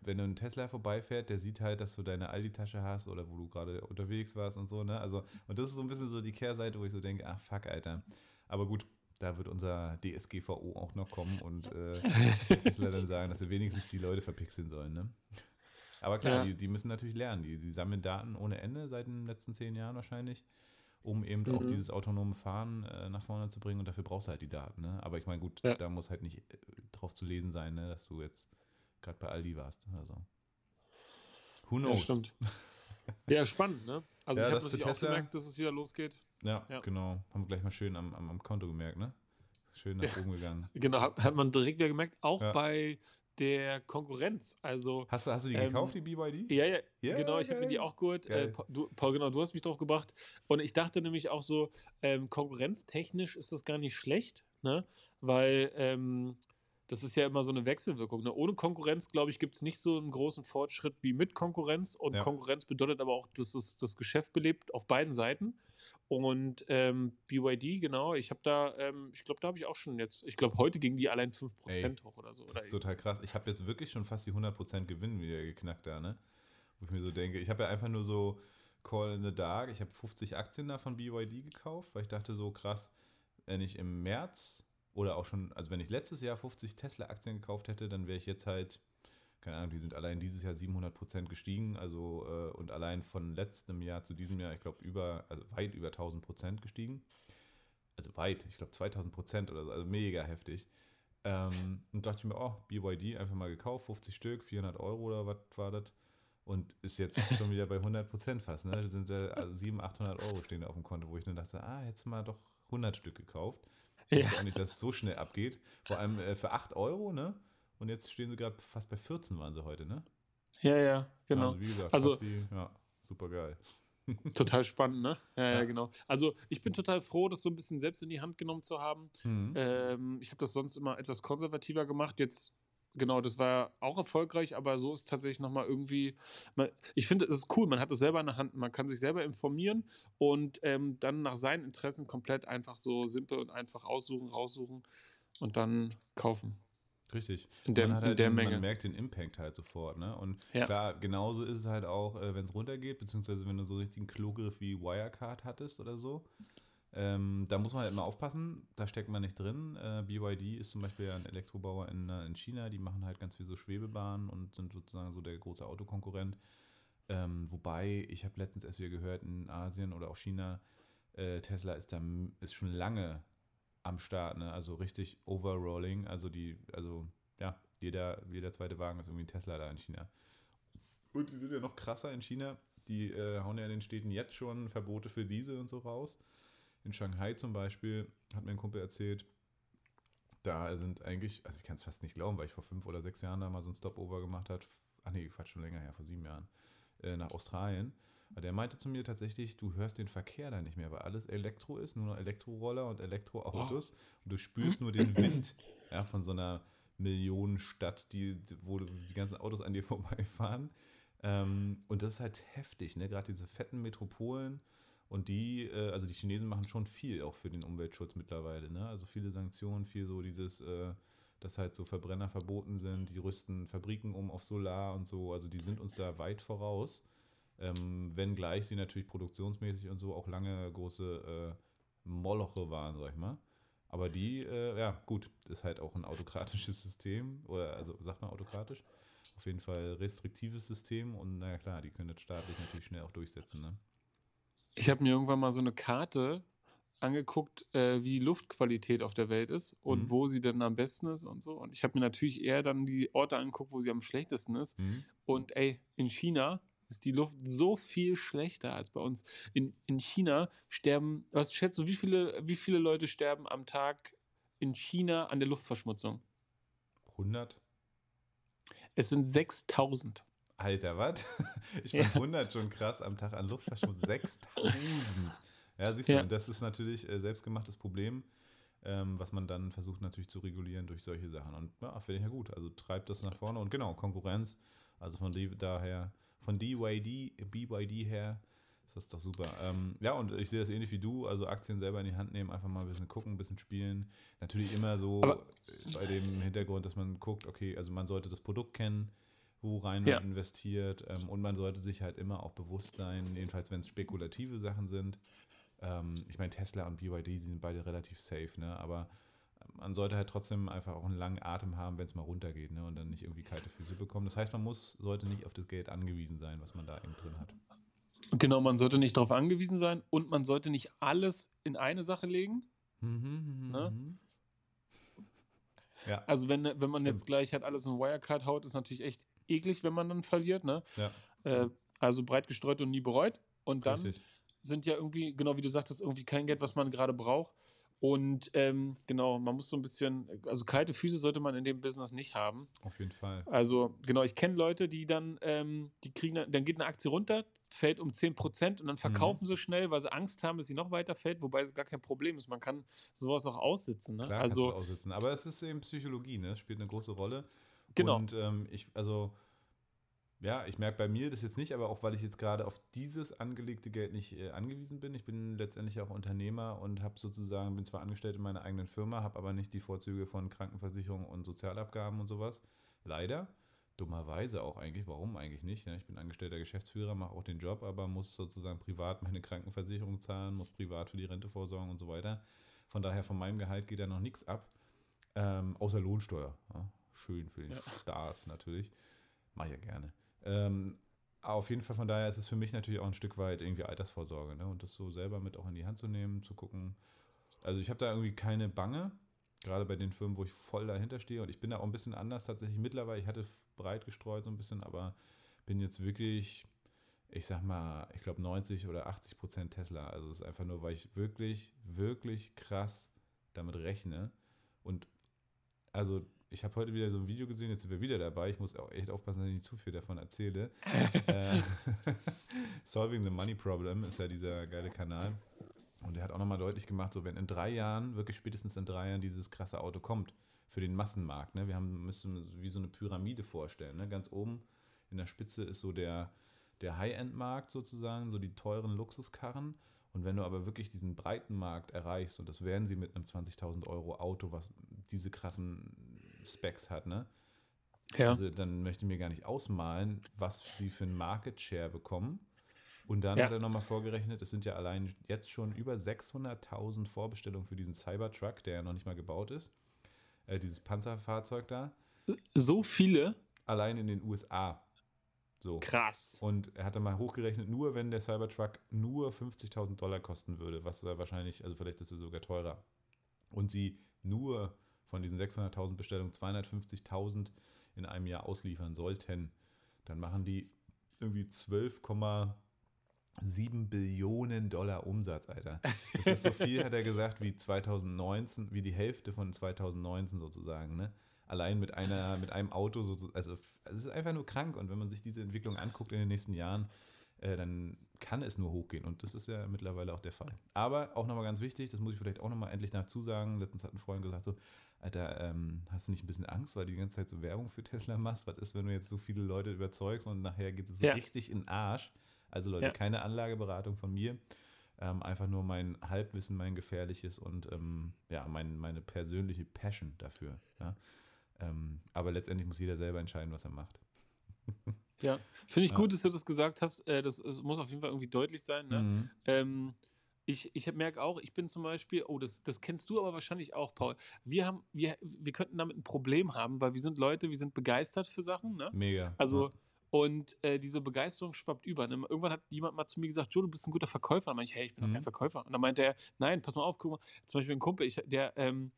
wenn du einen Tesla vorbeifährt, der sieht halt, dass du deine Aldi-Tasche hast oder wo du gerade unterwegs warst und so, ne? Also, und das ist so ein bisschen so die Kehrseite, wo ich so denke, ach fuck, Alter. Aber gut, da wird unser DSGVO auch noch kommen und äh, Tesla dann sagen, dass wir wenigstens die Leute verpixeln sollen, ne? Aber klar, ja. die, die, müssen natürlich lernen. Die, die sammeln Daten ohne Ende seit den letzten zehn Jahren wahrscheinlich, um eben mhm. auch dieses autonome Fahren äh, nach vorne zu bringen und dafür brauchst du halt die Daten. Ne? Aber ich meine, gut, ja. da muss halt nicht äh, drauf zu lesen sein, ne, dass du jetzt gerade bei Aldi warst oder so. Who knows? Ja, stimmt. ja, spannend, ne? Also ja, ich habe natürlich auch gemerkt, dass es wieder losgeht. Ja, ja, genau. Haben wir gleich mal schön am, am, am Konto gemerkt, ne? Schön nach oben gegangen. Genau, hat, man direkt wieder gemerkt. Auch bei der Konkurrenz. Also, hast, du, hast du die ähm, gekauft, die BYD? Ja, ja, yeah, genau, ich habe mir die auch geholt. Äh, du, Paul, genau, du hast mich drauf gebracht. Und ich dachte nämlich auch so, ähm, konkurrenztechnisch ist das gar nicht schlecht, ne? Weil ähm, das ist ja immer so eine Wechselwirkung. Ne? Ohne Konkurrenz, glaube ich, gibt es nicht so einen großen Fortschritt wie mit Konkurrenz. Und ja. Konkurrenz bedeutet aber auch, dass es das Geschäft belebt auf beiden Seiten. Und ähm, BYD, genau, ich habe da, ähm, ich glaube, da habe ich auch schon jetzt, ich glaube, heute ging die allein 5% Ey, hoch oder so. Das ist total krass. Ich habe jetzt wirklich schon fast die 100% Gewinn wieder geknackt da, ne? Wo ich mir so denke, ich habe ja einfach nur so Call in the Dark, ich habe 50 Aktien da von BYD gekauft, weil ich dachte so, krass, wenn ich im März oder auch schon, also wenn ich letztes Jahr 50 Tesla-Aktien gekauft hätte, dann wäre ich jetzt halt, keine Ahnung, die sind allein dieses Jahr 700 Prozent gestiegen, also äh, und allein von letztem Jahr zu diesem Jahr, ich glaube, über, also weit über 1000 Prozent gestiegen. Also weit, ich glaube 2000 Prozent oder so, also mega heftig. Ähm, und dachte ich mir, oh, BYD einfach mal gekauft, 50 Stück, 400 Euro oder was war das? Und ist jetzt schon wieder bei 100 Prozent fast, ne? Das sind äh, also 700, 800 Euro stehen da auf dem Konto, wo ich dann dachte, ah, jetzt mal doch 100 Stück gekauft. Ich ja. weiß auch nicht, dass es so schnell abgeht. Vor allem äh, für 8 Euro, ne? Und jetzt stehen sie gerade fast bei 14 waren sie heute, ne? Ja, ja, genau. Also, wie gesagt, also die, ja, super geil. Total spannend, ne? Ja, ja, ja, genau. Also ich bin total froh, das so ein bisschen selbst in die Hand genommen zu haben. Mhm. Ähm, ich habe das sonst immer etwas konservativer gemacht. Jetzt genau, das war auch erfolgreich, aber so ist tatsächlich nochmal irgendwie, man, ich finde, es ist cool, man hat es selber in der Hand, man kann sich selber informieren und ähm, dann nach seinen Interessen komplett einfach so simpel und einfach aussuchen, raussuchen und dann kaufen. Richtig. In der, man, halt in der den, Menge. man merkt den Impact halt sofort, ne? Und ja. klar, genauso ist es halt auch, äh, wenn es runtergeht, beziehungsweise wenn du so richtig einen Klogriff wie Wirecard hattest oder so. Ähm, da muss man halt immer aufpassen, da steckt man nicht drin. Äh, BYD ist zum Beispiel ein Elektrobauer in, äh, in China, die machen halt ganz viel so Schwebebahnen und sind sozusagen so der große Autokonkurrent. Ähm, wobei, ich habe letztens erst wieder gehört, in Asien oder auch China, äh, Tesla ist da ist schon lange am Start, ne? Also richtig Overrolling. Also die, also ja, jeder, jeder zweite Wagen ist irgendwie ein Tesla da in China. Und die sind ja noch krasser in China. Die äh, hauen ja in den Städten jetzt schon Verbote für Diesel und so raus in Shanghai zum Beispiel, hat mir ein Kumpel erzählt, da sind eigentlich, also ich kann es fast nicht glauben, weil ich vor fünf oder sechs Jahren da mal so ein Stopover gemacht habe. Ach nee, Quatsch, schon länger her, vor sieben Jahren, äh, nach Australien. Aber der meinte zu mir tatsächlich, du hörst den Verkehr da nicht mehr, weil alles Elektro ist, nur noch Elektroroller und Elektroautos. Oh. Und du spürst nur den Wind ja, von so einer Millionenstadt, die, wo die ganzen Autos an dir vorbeifahren. Ähm, und das ist halt heftig, ne? Gerade diese fetten Metropolen und die, äh, also die Chinesen machen schon viel auch für den Umweltschutz mittlerweile. Ne? Also viele Sanktionen, viel so dieses, äh, dass halt so Verbrenner verboten sind, die rüsten Fabriken um auf Solar und so. Also die sind uns da weit voraus. Ähm, wenngleich sie natürlich produktionsmäßig und so auch lange große äh, Moloche waren, sag ich mal. Aber die, äh, ja, gut, ist halt auch ein autokratisches System, oder also sagt man autokratisch. Auf jeden Fall restriktives System und naja klar, die können das staatlich natürlich schnell auch durchsetzen, ne? Ich habe mir irgendwann mal so eine Karte angeguckt, äh, wie die Luftqualität auf der Welt ist und mhm. wo sie denn am besten ist und so. Und ich habe mir natürlich eher dann die Orte angeguckt, wo sie am schlechtesten ist. Mhm. Und ey, in China ist die Luft so viel schlechter als bei uns. In, in China sterben, was schätzt du, wie viele, wie viele Leute sterben am Tag in China an der Luftverschmutzung? 100? Es sind 6000. Alter, was? Ich fand ja. 100 schon krass am Tag an Luftverschmutzung. 6000. Ja, siehst du, ja. das ist natürlich äh, selbstgemachtes Problem, ähm, was man dann versucht natürlich zu regulieren durch solche Sachen. Und ja, finde ich ja gut. Also treibt das nach vorne und genau, Konkurrenz. Also von die, daher, von DYD, BYD her, ist das doch super. Ähm, ja, und ich sehe das ähnlich wie du, also Aktien selber in die Hand nehmen, einfach mal ein bisschen gucken, ein bisschen spielen. Natürlich immer so Aber bei dem Hintergrund, dass man guckt, okay, also man sollte das Produkt kennen, worein man investiert. Ähm, und man sollte sich halt immer auch bewusst sein, jedenfalls wenn es spekulative Sachen sind. Ähm, ich meine, Tesla und BYD die sind beide relativ safe, ne? aber man sollte halt trotzdem einfach auch einen langen Atem haben, wenn es mal runtergeht ne? und dann nicht irgendwie kalte Füße bekommen. Das heißt, man muss, sollte nicht auf das Geld angewiesen sein, was man da eben drin hat. Genau, man sollte nicht darauf angewiesen sein und man sollte nicht alles in eine Sache legen. Mhm, ne? Mhm. Ja. Also wenn, wenn man jetzt gleich halt alles in Wirecard haut, ist natürlich echt eklig, wenn man dann verliert. Ne? Ja. Äh, also breit gestreut und nie bereut. Und dann Richtig. sind ja irgendwie, genau wie du sagtest, irgendwie kein Geld, was man gerade braucht. Und ähm, genau, man muss so ein bisschen, also kalte Füße sollte man in dem Business nicht haben. Auf jeden Fall. Also genau, ich kenne Leute, die dann, ähm, die kriegen, dann geht eine Aktie runter, fällt um 10% und dann verkaufen mhm. sie schnell, weil sie Angst haben, dass sie noch weiter fällt, wobei es gar kein Problem ist. Man kann sowas auch aussitzen. Ne? Klar also, aussitzen. Aber es ist eben Psychologie, ne? Es spielt eine große Rolle. Genau. Und ähm, ich, also ja, ich merke bei mir das jetzt nicht, aber auch weil ich jetzt gerade auf dieses angelegte Geld nicht äh, angewiesen bin. Ich bin letztendlich auch Unternehmer und habe sozusagen, bin zwar angestellt in meiner eigenen Firma, habe aber nicht die Vorzüge von Krankenversicherung und Sozialabgaben und sowas. Leider. Dummerweise auch eigentlich. Warum eigentlich nicht? Ja, ich bin angestellter Geschäftsführer, mache auch den Job, aber muss sozusagen privat meine Krankenversicherung zahlen, muss privat für die Rente vorsorgen und so weiter. Von daher von meinem Gehalt geht da noch nichts ab, ähm, außer Lohnsteuer. Ja, schön für den ja. Staat natürlich. Mache ich ja gerne. Ähm, auf jeden Fall von daher ist es für mich natürlich auch ein Stück weit irgendwie Altersvorsorge ne? und das so selber mit auch in die Hand zu nehmen, zu gucken. Also ich habe da irgendwie keine Bange, gerade bei den Firmen, wo ich voll dahinter stehe und ich bin da auch ein bisschen anders tatsächlich mittlerweile. Ich hatte breit gestreut so ein bisschen, aber bin jetzt wirklich, ich sag mal, ich glaube 90 oder 80 Prozent Tesla. Also es ist einfach nur, weil ich wirklich, wirklich krass damit rechne und also ich habe heute wieder so ein Video gesehen, jetzt sind wir wieder dabei. Ich muss auch echt aufpassen, dass ich nicht zu viel davon erzähle. äh, Solving the Money Problem ist ja dieser geile Kanal. Und er hat auch nochmal deutlich gemacht, so wenn in drei Jahren, wirklich spätestens in drei Jahren, dieses krasse Auto kommt für den Massenmarkt. Ne? Wir haben, müssen wie so eine Pyramide vorstellen. Ne? Ganz oben in der Spitze ist so der, der High-End-Markt sozusagen, so die teuren Luxuskarren. Und wenn du aber wirklich diesen breiten Markt erreichst, und das werden sie mit einem 20.000 Euro Auto, was diese krassen Specs hat, ne? Ja. Also dann möchte ich mir gar nicht ausmalen, was sie für einen Market Share bekommen. Und dann ja. hat er nochmal vorgerechnet, es sind ja allein jetzt schon über 600.000 Vorbestellungen für diesen Cybertruck, der ja noch nicht mal gebaut ist. Äh, dieses Panzerfahrzeug da. So viele? Allein in den USA. So. Krass. Und er hatte mal hochgerechnet, nur wenn der Cybertruck nur 50.000 Dollar kosten würde, was da wahrscheinlich, also vielleicht ist er sogar teurer. Und sie nur von diesen 600.000 Bestellungen 250.000 in einem Jahr ausliefern sollten, dann machen die irgendwie 12,7 Billionen Dollar Umsatz, Alter. Das ist so viel, hat er gesagt, wie 2019, wie die Hälfte von 2019 sozusagen, ne? Allein mit einer, mit einem Auto, so, also es ist einfach nur krank. Und wenn man sich diese Entwicklung anguckt in den nächsten Jahren, äh, dann kann es nur hochgehen. Und das ist ja mittlerweile auch der Fall. Aber auch nochmal ganz wichtig, das muss ich vielleicht auch nochmal endlich nachzusagen. Letztens hat ein Freund gesagt, so, Alter, ähm, hast du nicht ein bisschen Angst, weil du die ganze Zeit so Werbung für Tesla machst? Was ist, wenn du jetzt so viele Leute überzeugst und nachher geht es ja. richtig in den Arsch? Also Leute, ja. keine Anlageberatung von mir. Ähm, einfach nur mein Halbwissen, mein gefährliches und ähm, ja, mein, meine persönliche Passion dafür. Ja? Ähm, aber letztendlich muss jeder selber entscheiden, was er macht. ja, finde ich gut, dass du das gesagt hast. Äh, das, das, muss auf jeden Fall irgendwie deutlich sein. Ne? Mhm. Ich, ich merke auch, ich bin zum Beispiel, oh, das, das kennst du aber wahrscheinlich auch, Paul. Wir haben, wir, wir könnten damit ein Problem haben, weil wir sind Leute, wir sind begeistert für Sachen, ne? Mega. Also, ja. und äh, diese Begeisterung schwappt über. Ne? Irgendwann hat jemand mal zu mir gesagt, Joe, du bist ein guter Verkäufer. Dann meinte ich, hey, ich bin mhm. doch kein Verkäufer. Und dann meinte er, nein, pass mal auf, guck mal, zum Beispiel ein Kumpel, ich, der, ähm,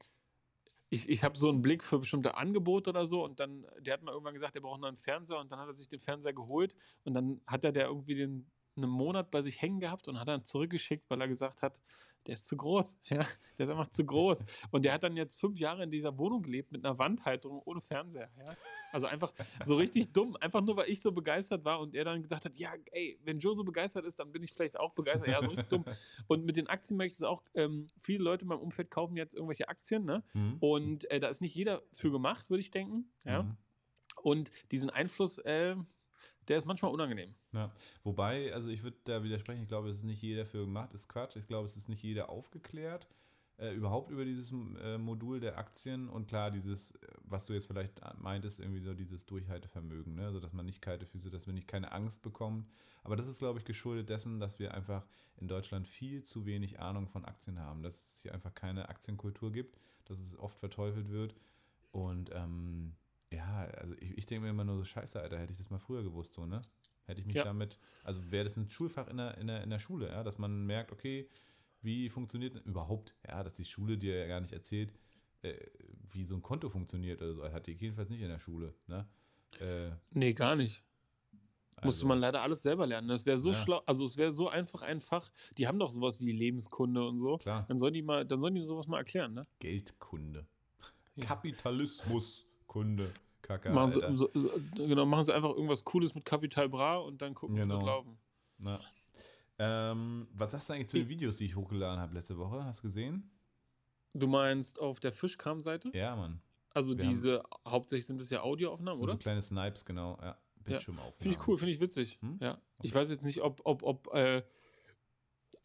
ich, ich habe so einen Blick für bestimmte Angebote oder so und dann, der hat mal irgendwann gesagt, er braucht noch einen Fernseher und dann hat er sich den Fernseher geholt und dann hat er der irgendwie den einen Monat bei sich hängen gehabt und hat dann zurückgeschickt, weil er gesagt hat, der ist zu groß. Ja, der ist einfach zu groß. Und der hat dann jetzt fünf Jahre in dieser Wohnung gelebt mit einer Wandhalterung ohne Fernseher. Ja? Also einfach so richtig dumm. Einfach nur, weil ich so begeistert war und er dann gesagt hat, ja, ey, wenn Joe so begeistert ist, dann bin ich vielleicht auch begeistert. Ja, so richtig dumm. Und mit den Aktien merke ich das auch, ähm, viele Leute in meinem Umfeld kaufen jetzt irgendwelche Aktien, ne? Mhm. Und äh, da ist nicht jeder für gemacht, würde ich denken. Ja. Mhm. Und diesen Einfluss, äh, der ist manchmal unangenehm. Ja, wobei, also ich würde da widersprechen, ich glaube, es ist nicht jeder für gemacht, ist Quatsch. Ich glaube, es ist nicht jeder aufgeklärt. äh, überhaupt über dieses äh, Modul der Aktien und klar, dieses, äh, was du jetzt vielleicht meintest, irgendwie so dieses Durchhaltevermögen, ne? also dass man nicht kalte Füße, dass man nicht keine Angst bekommt. Aber das ist, glaube ich, geschuldet dessen, dass wir einfach in Deutschland viel zu wenig Ahnung von Aktien haben, dass es hier einfach keine Aktienkultur gibt, dass es oft verteufelt wird und ähm, ja, also ich, ich denke mir immer nur so, scheiße, Alter, hätte ich das mal früher gewusst, so, ne? Hätte ich mich ja. damit, also wäre das ein Schulfach in der, in, der, in der Schule, ja, dass man merkt, okay, wie funktioniert überhaupt, ja, dass die Schule dir ja gar nicht erzählt, äh, wie so ein Konto funktioniert oder so. Hat die jedenfalls nicht in der Schule, ne? Äh, nee, gar nicht. Also, Musste man leider alles selber lernen. Das wäre so ja. schlau, also es wäre so einfach ein Fach. Die haben doch sowas wie Lebenskunde und so. Klar. Dann sollen die mal, dann sollen die sowas mal erklären, ne? Geldkunde. Ja. Kapitalismuskunde. Kacke. Machen sie, so, genau, machen sie einfach irgendwas Cooles mit Kapital Bra und dann gucken, genau. wir laufen. Na. Ähm, was sagst du eigentlich zu den Videos, die ich hochgeladen habe letzte Woche? Hast du gesehen? Du meinst auf der Fischkram-Seite? Ja, Mann. Also wir diese, hauptsächlich sind es ja Audioaufnahmen, oder? So kleine Snipes, genau, ja. Bildschirmaufnahmen. Ja. Finde ich cool, finde ich witzig. Hm? Ja. Okay. Ich weiß jetzt nicht, ob, ob, ob, äh,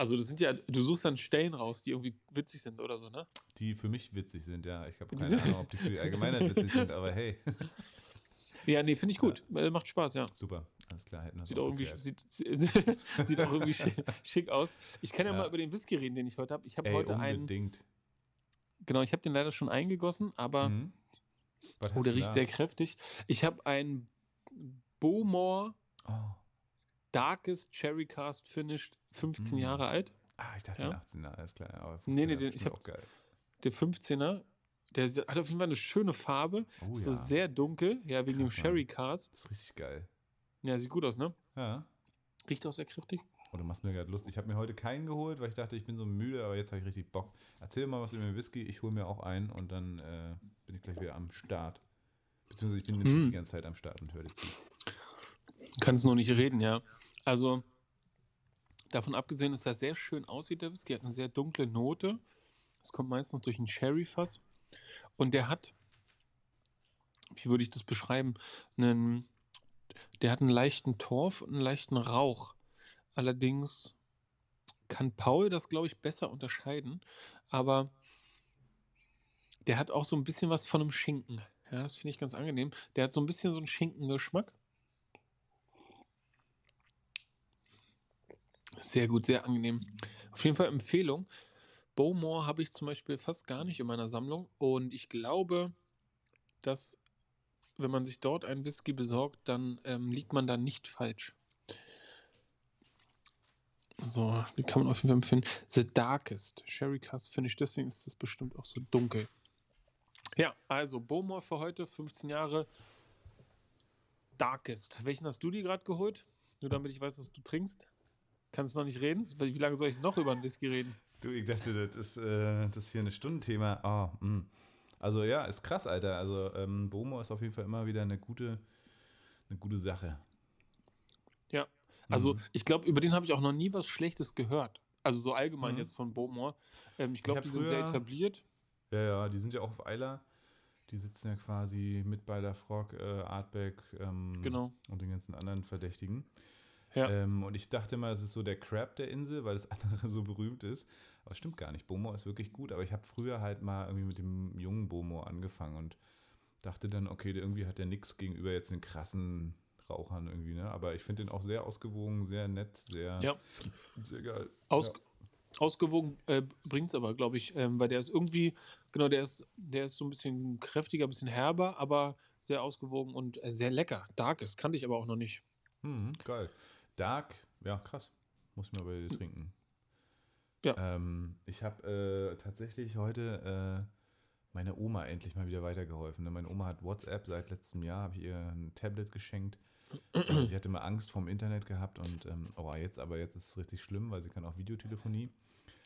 also das sind ja, du suchst dann Stellen raus, die irgendwie witzig sind oder so, ne? Die für mich witzig sind, ja. Ich habe keine Ahnung, ob die für die Allgemeinheit witzig sind, aber hey. Ja, nee, finde ich gut. Ja. Macht Spaß, ja. Super, alles klar. Hätten sieht, auch irgendwie, sieht, sieht, auch irgendwie schick aus. Ich kann ja, ja, mal über den Whisky reden, den ich heute habe. Ich habe heute unbedingt. einen. Genau, ich habe den leider schon eingegossen, aber. Mhm. Oh, der riecht da? sehr kräftig. Ich habe einen Bowmore oh. Darkest Cherry Cast Finished 15 mhm. Jahre alt. Ah, ich dachte ja. 18 Jahre, alles klar. Aber 15 nee, nee, den, ich habe der 15er. Der hat auf jeden Fall eine schöne Farbe. Oh, so ja. sehr dunkel, ja, wegen Krass, dem Sherry Cast. Das ist richtig geil. Ja, sieht gut aus, ne? Ja. Riecht auch sehr kräftig. Oh, du machst mir gerade Lust. Ich habe mir heute keinen geholt, weil ich dachte, ich bin so müde, aber jetzt habe ich richtig Bock. Erzähl mal was über den Whisky. Ich hole mir auch einen und dann äh, bin ich gleich wieder am Start. Beziehungsweise ich bin mm. die ganze Zeit am Start und höre dir zu. Kannst nur nicht reden, ja. Also, Davon abgesehen, dass er sehr schön aussieht, der Whisky. Hat eine sehr dunkle Note. Das kommt meistens durch ein Sherry-Fass. Und der hat, wie würde ich das beschreiben, einen, der hat einen leichten Torf und einen leichten Rauch. Allerdings kann Paul das, glaube ich, besser unterscheiden. Aber der hat auch so ein bisschen was von einem Schinken. Ja, das finde ich ganz angenehm. Der hat so ein bisschen so einen Schinkengeschmack. Sehr gut, sehr angenehm. Auf jeden Fall Empfehlung. Bowmore habe ich zum Beispiel fast gar nicht in meiner Sammlung und ich glaube, dass wenn man sich dort einen Whisky besorgt, dann ähm, liegt man da nicht falsch. So, die kann man auf jeden Fall empfehlen. The Darkest. Sherry Cast Finish, deswegen ist das bestimmt auch so dunkel. Ja, also Bowmore für heute, 15 Jahre. Darkest. Welchen hast du dir gerade geholt? Nur damit ich weiß, was du trinkst. Kannst noch nicht reden? Wie lange soll ich noch über einen Whisky reden? Du, ich dachte, das ist, äh, das ist hier eine Stundenthema. Oh, mh. also ja, ist krass, Alter. Also ähm, Bomo ist auf jeden Fall immer wieder eine gute, eine gute Sache. Ja, also mhm. ich glaube, über den habe ich auch noch nie was Schlechtes gehört. Also so allgemein mhm. jetzt von Bowmore. Ähm, ich glaube, die sind sehr etabliert. Ja, ja, die sind ja auch auf Eiler. Die sitzen ja quasi mit bei der Frog, äh, Artback ähm, genau. und den ganzen anderen Verdächtigen. Ja. Ähm, und ich dachte mal, es ist so der Crab der Insel, weil das andere so berühmt ist. Aber es stimmt gar nicht. Bomo ist wirklich gut. Aber ich habe früher halt mal irgendwie mit dem jungen Bomo angefangen und dachte dann, okay, irgendwie hat der nichts gegenüber jetzt den krassen Rauchern irgendwie, ne? Aber ich finde den auch sehr ausgewogen, sehr nett, sehr, ja. sehr geil. Aus, ja. Ausgewogen äh, bringt es aber, glaube ich, ähm, weil der ist irgendwie, genau, der ist, der ist so ein bisschen kräftiger, ein bisschen herber, aber sehr ausgewogen und äh, sehr lecker. Dark ist, kannte ich aber auch noch nicht. Hm, geil. Dark, ja, krass. Muss ich mal bei dir trinken. Ja. Ähm, ich habe äh, tatsächlich heute äh, meiner Oma endlich mal wieder weitergeholfen. Ne? Meine Oma hat WhatsApp seit letztem Jahr, habe ich ihr ein Tablet geschenkt. Also, sie hatte mal Angst vorm Internet gehabt und ähm, oh, jetzt, aber jetzt ist es richtig schlimm, weil sie kann auch Videotelefonie.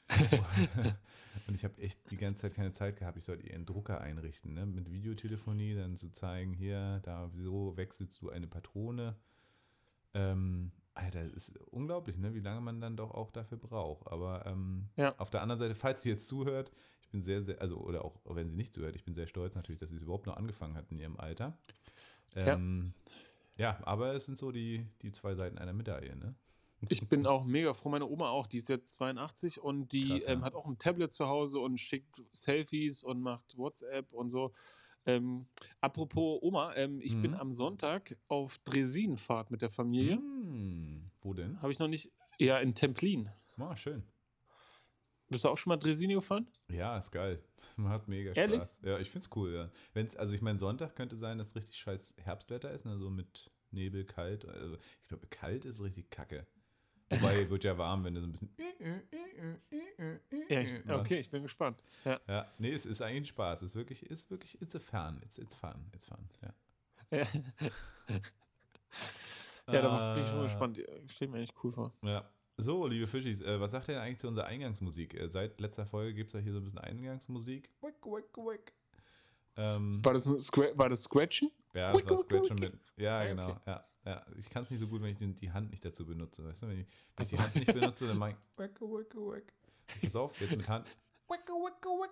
und ich habe echt die ganze Zeit keine Zeit gehabt. Ich sollte ihr einen Drucker einrichten, ne? mit Videotelefonie, dann zu zeigen, hier, da, so wechselst du eine Patrone. Ähm, Alter, das ist unglaublich, ne? wie lange man dann doch auch dafür braucht. Aber ähm, ja. auf der anderen Seite, falls sie jetzt zuhört, ich bin sehr, sehr, also, oder auch wenn sie nicht zuhört, ich bin sehr stolz natürlich, dass sie es überhaupt noch angefangen hat in ihrem Alter. Ähm, ja. ja, aber es sind so die, die zwei Seiten einer Medaille, ne? Ich bin auch mega froh, meine Oma auch, die ist jetzt 82 und die Krass, ja. ähm, hat auch ein Tablet zu Hause und schickt Selfies und macht WhatsApp und so. Ähm, apropos Oma, ähm, ich bin Mhm. am Sonntag auf Dresinfahrt mit der Familie. Hm, wo denn? Habe ich noch nicht. Ja, in Templin. Ah, schön. Bist du auch schon mal Dresini gefahren? Ja, ist geil. Hat mega Ehrlich? Spaß. Ja, ich find's cool, ja. Wenn's, also ich meine, Sonntag könnte sein, dass richtig scheiß Herbstwetter ist, ne? so mit Nebel, kalt. Also ich glaube, kalt ist richtig kacke. Wobei wird ja warm, wenn du so ein bisschen. Ja, ich, okay, ich bin gespannt. Ja. Ja, nee, es ist eigentlich ein Spaß. Es ist wirklich, ist wirklich, it's a fun. It's, it's fun. It's fun. Ja. Ja, ja da bin ich schon Ah. gespannt. Steht mir eigentlich cool vor. Ja. So, liebe Fischis, äh, was sagt ihr denn eigentlich zu unserer Eingangsmusik? Äh, seit letzter Folge gibt es ja hier so ein bisschen Eingangsmusik. Wick, wick, wick. Ähm, War das, ein Scra war das Scratchen? ja, das wick, war wick, Scratch wick. mit. Ja, Ah, genau. okay. Ja, ja. Ich kann es nicht so gut, wenn ich den, die Hand nicht dazu benutze. Weißt du? Wenn ich, wenn ich die. Hand nicht benutze, dann mache ich wick, wick. Pass auf, jetzt mit Hand. Wick, wick, wick.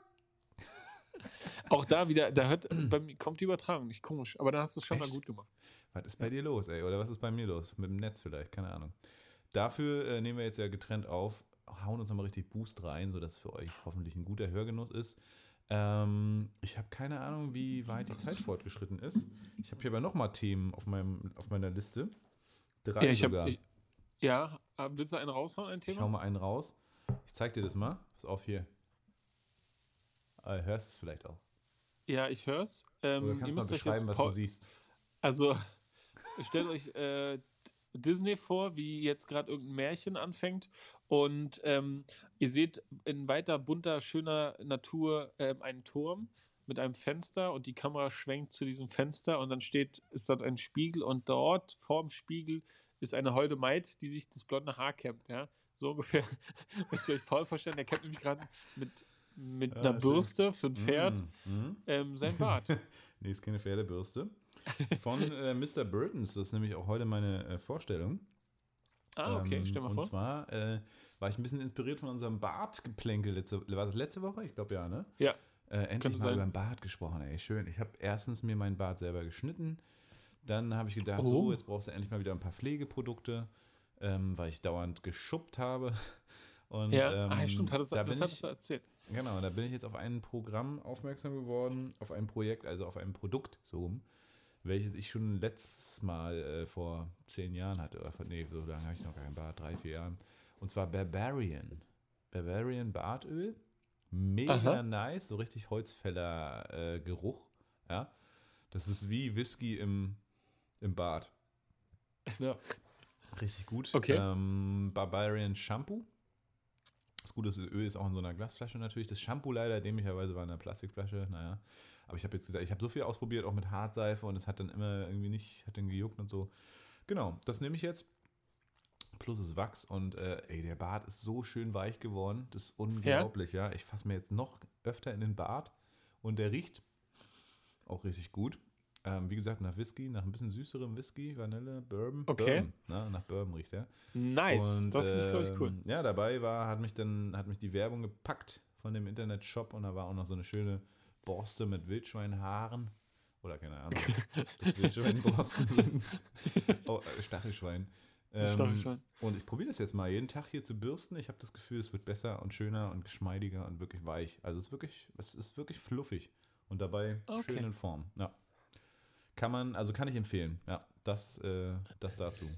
Auch da wieder, da hört, bei mir kommt die Übertragung nicht komisch, aber da hast du es schon mal Echt? gut gemacht. Was ist bei dir los, ey? Oder was ist bei mir los? Mit dem Netz vielleicht, keine Ahnung. Dafür äh, nehmen wir jetzt ja getrennt auf, hauen uns nochmal richtig Boost rein, sodass für euch hoffentlich ein guter Hörgenuss ist. Ähm, ich habe keine Ahnung, wie weit die Zeit fortgeschritten ist. Ich habe hier aber nochmal Themen auf, meinem, auf meiner Liste. Drei Ja, ich sogar. habe. Ich, Ja, willst du einen raushauen, ein hau Thema? mal einen raus. Ich zeig dir das mal. Pass auf hier. Äh, hörst es vielleicht auch. Ja, ich hör's. Ähm, Oder ihr kannst mal beschreiben, was du siehst. Also, stellt euch äh, Disney vor, wie jetzt gerade irgendein Märchen anfängt und ähm, ihr seht in weiter bunter, schöner Natur ähm, einen Turm mit einem Fenster und die Kamera schwenkt zu diesem Fenster und dann steht, ist dort ein Spiegel und dort vorm Spiegel ist eine holde Maid, die sich das blonde Haar kämmt, ja. So ungefähr müsst ihr euch Paul vorstellen, der kämmt nämlich gerade mit, mit Ah, einer schön. Bürste für ein Pferd Mm, mm. ähm, sein Bart. Nee, ist keine Pferdebürste. Von äh, Mr. Burtons, das ist nämlich auch heute meine äh, Vorstellung. Ah, okay, Ähm, stell mal und vor. zwar äh, war ich ein bisschen inspiriert von unserem Bartgeplänkel letzte War das letzte Woche? Ich glaube ja, ne? Ja. Äh, endlich mal sein. über den Bart gesprochen, ey. Schön. Ich habe erstens mir meinen Bart selber geschnitten. Dann habe ich gedacht, Oh. so, jetzt brauchst du endlich mal wieder ein paar Pflegeprodukte, ähm, weil ich dauernd geschuppt habe. Und, Ja, ähm, ah, stimmt, hattest, da das bin hattest ich, du erzählt. Genau, da bin ich jetzt auf ein Programm aufmerksam geworden, auf ein Projekt, also auf ein Produkt, so rum, welches ich schon letztes Mal äh, vor zehn Jahren hatte. Oder vor, nee, so lange habe ich noch keinen Bart, drei, vier Jahren. Und zwar Barbarian. Barbarian Bartöl. Mega Aha. nice, so richtig Holzfäller-Geruch. ja. Das ist wie Whisky im, im Bart. Ja. Richtig gut. Okay. Ähm, Barbarian Shampoo. Das Gute Öl ist auch in so einer Glasflasche natürlich. Das Shampoo leider dämlicherweise war in einer Plastikflasche. Naja. Aber ich habe jetzt gesagt, ich habe so viel ausprobiert, auch mit Hartseife und es hat dann immer irgendwie nicht, hat dann gejuckt und so. Genau, das nehme ich jetzt. Plus es Wachs und äh, ey, der Bart ist so schön weich geworden. Das ist unglaublich, ja. Ich fasse mir jetzt noch öfter in den Bart und der riecht auch richtig gut. Ähm, wie gesagt, nach Whisky, nach ein bisschen süßerem Whisky, Vanille, Bourbon. Okay. Bourbon, na, nach Bourbon riecht er. Nice. Und, das finde ich, glaube ich, cool. ähm, Ja, dabei war, hat mich dann, hat mich die Werbung gepackt von dem Internetshop und da war auch noch so eine schöne Borste mit Wildschweinhaaren. Oder keine Ahnung, das Wildschweinborsten sind. Oh, äh, Stachelschwein. Ähm, Stachelschwein. Und ich probiere das jetzt mal jeden Tag hier zu bürsten. Ich habe das Gefühl, es wird besser und schöner und geschmeidiger und wirklich weich. Also es ist wirklich, es ist wirklich fluffig und dabei Okay. schön in Form. Ja. Kann man, also kann ich empfehlen. Ja, das, äh, das dazu.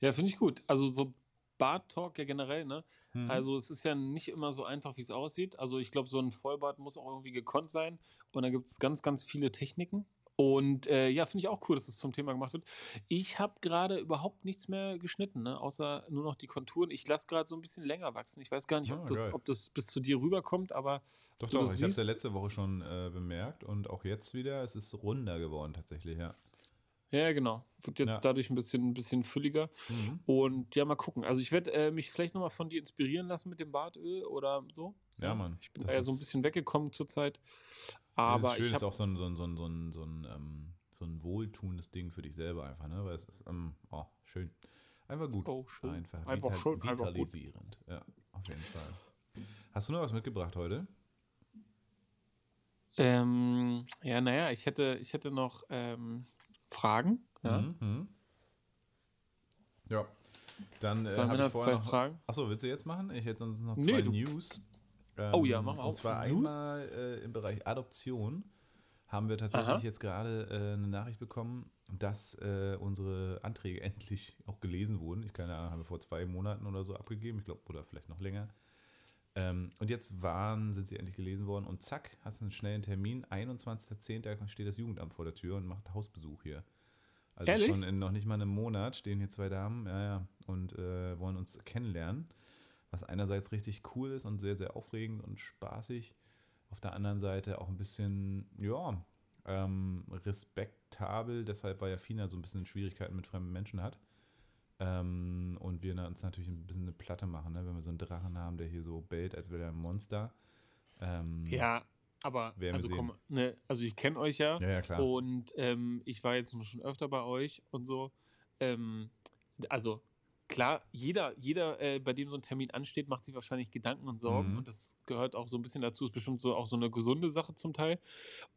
Ja, finde ich gut. Also so Bart-Talk ja generell, ne? Mhm. Also es ist ja nicht immer so einfach, wie es aussieht. Also ich glaube, so ein Vollbart muss auch irgendwie gekonnt sein. Und da gibt es ganz, ganz viele Techniken. Und äh, ja, finde ich auch cool, dass es zum Thema gemacht wird. Ich habe gerade überhaupt nichts mehr geschnitten, ne? außer nur noch die Konturen. Ich lasse gerade so ein bisschen länger wachsen. Ich weiß gar nicht, ob, Ah, das, ob das bis zu dir rüberkommt, aber Doch, doch, das ich habe es ja letzte Woche schon äh, bemerkt und auch jetzt wieder, es ist runder geworden tatsächlich, ja. Ja, genau. Wird jetzt Ja. dadurch ein bisschen, ein bisschen fülliger. Und ja, mal gucken. Also ich werde äh, mich vielleicht nochmal von dir inspirieren lassen mit dem Bartöl oder so. Ja, Mann. Ich bin Das da ja so ein bisschen weggekommen zurzeit. Das Aber ist schön, ich ist auch so ein, so ein, so ein, so ein, so ein, ähm, so ein wohltuendes Ding für dich selber einfach, ne? Weil es ist, ähm, oh, schön. Einfach gut. Oh, schön. Einfach, Einfach vital- schön, einfach gut. vitalisierend. Ja, auf jeden Fall. Hast du noch was mitgebracht heute? ähm, ja, naja, ich hätte, ich hätte noch ähm, Fragen. Ja. Mhm, mhm. Ja. Dann, Zwei äh, Männer, zwei noch, Fragen. Achso, willst du jetzt machen? Ich hätte sonst noch Nee, zwei du- News. Oh ja, Ähm, machen wir auch Und zwar News. einmal äh, im Bereich Adoption haben wir tatsächlich Aha. jetzt gerade äh, eine Nachricht bekommen, dass äh, unsere Anträge endlich auch gelesen wurden. Ich keine Ahnung, haben wir vor zwei Monaten oder so abgegeben, ich glaube, oder vielleicht noch länger. Ähm, und jetzt waren, sind sie endlich gelesen worden und zack, hast du einen schnellen Termin. 21.10. steht das Jugendamt vor der Tür und macht Hausbesuch hier. Also Ehrlich? schon in noch nicht mal einem Monat stehen hier zwei Damen, ja, ja, und äh, wollen uns kennenlernen. Was einerseits richtig cool ist und sehr, sehr aufregend und spaßig. Auf der anderen Seite auch ein bisschen, ja, ähm, respektabel. Deshalb, weil ja Fina so ein bisschen Schwierigkeiten mit fremden Menschen hat. Ähm, und wir uns natürlich ein bisschen eine Platte machen, ne? wenn wir so einen Drachen haben, der hier so bellt, als wäre er ein Monster. Ähm, Ja, aber also komm, ne, also ich kenne euch ja, ja, ja, klar. und ähm, ich war jetzt schon öfter bei euch und so. Ähm, also klar, jeder, jeder, äh, bei dem so ein Termin ansteht, macht sich wahrscheinlich Gedanken und Sorgen Mhm. und das gehört auch so ein bisschen dazu. Ist bestimmt so auch so eine gesunde Sache zum Teil.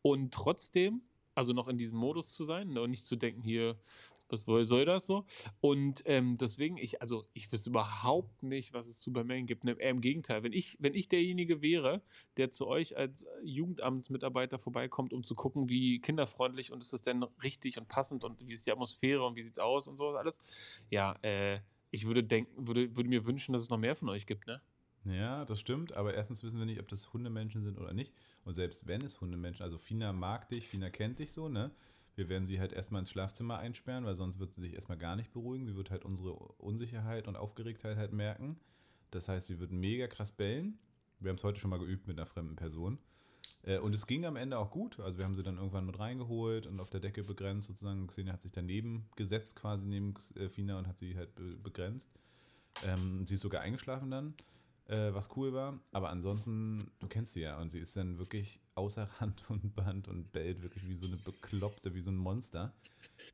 Und trotzdem, also noch in diesem Modus zu sein ne, und nicht zu denken hier. Was soll das so? Und ähm, deswegen, ich, also ich wüsste überhaupt nicht, was es zu Superman gibt. Ne, eher Im Gegenteil, wenn ich, wenn ich derjenige wäre, der zu euch als Jugendamtsmitarbeiter vorbeikommt, um zu gucken, wie kinderfreundlich und ist das denn richtig und passend und wie ist die Atmosphäre und wie sieht's aus und sowas alles. Ja, äh, ich würde denken, würde, würde mir wünschen, dass es noch mehr von euch gibt, ne? Ja, das stimmt, aber erstens wissen wir nicht, ob das Hundemenschen sind oder nicht. Und selbst wenn es Hundemenschen, also Fina mag dich, Fina kennt dich so, ne? Wir werden sie halt erstmal ins Schlafzimmer einsperren, weil sonst wird sie sich erstmal gar nicht beruhigen. Sie wird halt unsere Unsicherheit und Aufgeregtheit halt merken. Das heißt, sie wird mega krass bellen. Wir haben es heute schon mal geübt mit einer fremden Person. Äh, Und es ging am Ende auch gut. Also wir haben sie dann irgendwann mit reingeholt und auf der Decke begrenzt sozusagen. Xenia hat sich daneben gesetzt quasi neben äh, Fina und hat sie halt be begrenzt. Ähm, sie ist sogar eingeschlafen dann, äh, was cool war. Aber ansonsten, du kennst sie ja und sie ist dann wirklich außer Rand und Band und bellt wirklich wie so eine Bekloppte, wie so ein Monster.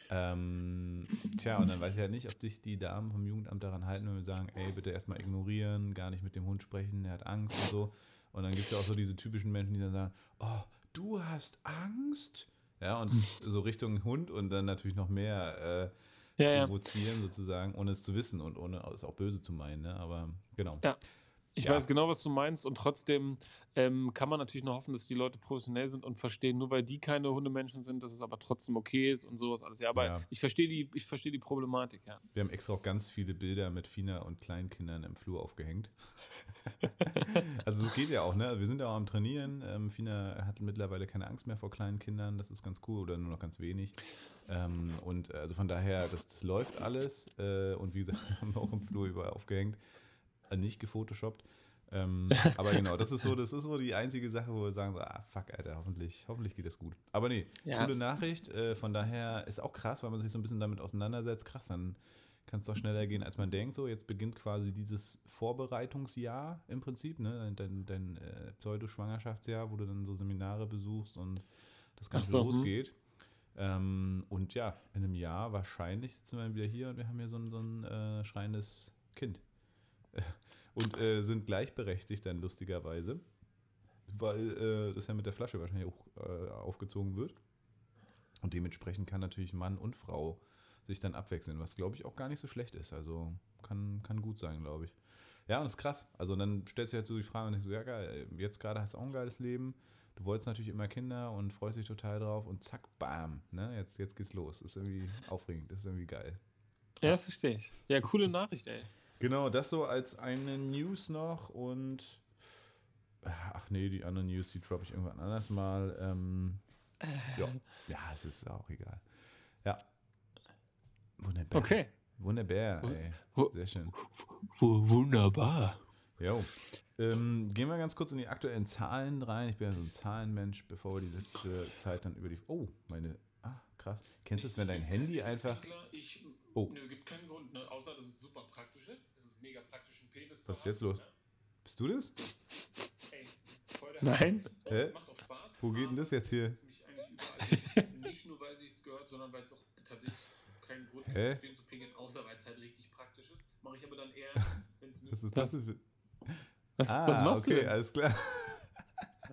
Ähm, tja, und dann weiß ich halt nicht, ob dich die Damen vom Jugendamt daran halten, wenn wir sagen, ey, bitte erstmal ignorieren, gar nicht mit dem Hund sprechen, der hat Angst und so. Und dann gibt es ja auch so diese typischen Menschen, die dann sagen, oh, du hast Angst? Ja, und so Richtung Hund und dann natürlich noch mehr äh, Ja, ja. provozieren sozusagen, ohne es zu wissen und ohne es auch böse zu meinen, ne? Aber genau. Ja. Ich Ja. weiß genau, was du meinst und trotzdem ähm, kann man natürlich nur hoffen, dass die Leute professionell sind und verstehen, nur weil die keine Hundemenschen sind, dass es aber trotzdem okay ist und sowas alles. Ja, aber Ja. ich verstehe die, ich verstehe die Problematik, ja. Wir haben extra auch ganz viele Bilder mit Fina und Kleinkindern im Flur aufgehängt. also es geht ja auch, ne? Wir sind ja auch am Trainieren. Ähm, Fina hat mittlerweile keine Angst mehr vor kleinen Kindern, das ist ganz cool oder nur noch ganz wenig. Ähm, und also von daher, das, das läuft alles. Äh, und wie gesagt, haben wir auch im Flur überall aufgehängt. Äh, nicht gefotoshoppt. Ähm, aber genau, das ist so, das ist so die einzige Sache, wo wir sagen, so, ah, fuck, Alter, hoffentlich, hoffentlich geht das gut. Aber nee, Ja. coole Nachricht. Äh, von daher ist auch krass, weil man sich so ein bisschen damit auseinandersetzt. Krass, dann kann es doch schneller gehen, als man denkt. So, jetzt beginnt quasi dieses Vorbereitungsjahr im Prinzip, ne? Dein, dein äh, Pseudo-Schwangerschaftsjahr, wo du dann so Seminare besuchst und das Ganze so, hm. losgeht. Ähm, und ja, in einem Jahr wahrscheinlich sitzen wir wieder hier und wir haben hier so ein, so ein äh, schreiendes Kind. Und äh, sind gleichberechtigt dann lustigerweise, weil äh, das ja mit der Flasche wahrscheinlich auch äh, aufgezogen wird. Und dementsprechend kann natürlich Mann und Frau sich dann abwechseln, was glaube ich auch gar nicht so schlecht ist. Also kann, kann gut sein, glaube ich. Ja, und ist krass. Also dann stellst du halt so die Frage und denkst so, ja geil, jetzt gerade hast du auch ein geiles Leben. Du wolltest natürlich immer Kinder und freust dich total drauf und zack, bam, ne, jetzt, jetzt geht's los. Ist irgendwie aufregend, ist irgendwie geil. Ja, verstehe ich. Ja, coole Nachricht, ey. Genau, das so als eine News noch und ach nee, die anderen News, die droppe ich irgendwann anders mal. Ähm, ja. ja, es ist auch egal. Ja. Wunderbar. Okay. Wunderbar, ey. Sehr schön. Wunderbar. Jo. Ähm, gehen wir ganz kurz in die aktuellen Zahlen rein. Ich bin ja so ein Zahlenmensch, bevor wir die letzte Zeit dann über die. Oh, meine. Ah, krass. Kennst du es, wenn dein Handy einfach. Ich, Oh. Nö, gibt keinen Grund, ne? außer dass es super praktisch ist. Es ist mega praktisch, einen Penis Was ist jetzt los? Bist du das? Ey, voll der Nein? Hä? Macht auch Spaß. Wo geht denn das jetzt hier? Das mich eigentlich überall hin. Nicht nur, weil es gehört, sondern weil es auch tatsächlich keinen Grund Hä? gibt, stehen zu pingeln, außer weil es halt richtig praktisch ist. Mache ich aber dann eher, wenn es Was Was, Ah, was machst okay, du denn? alles klar.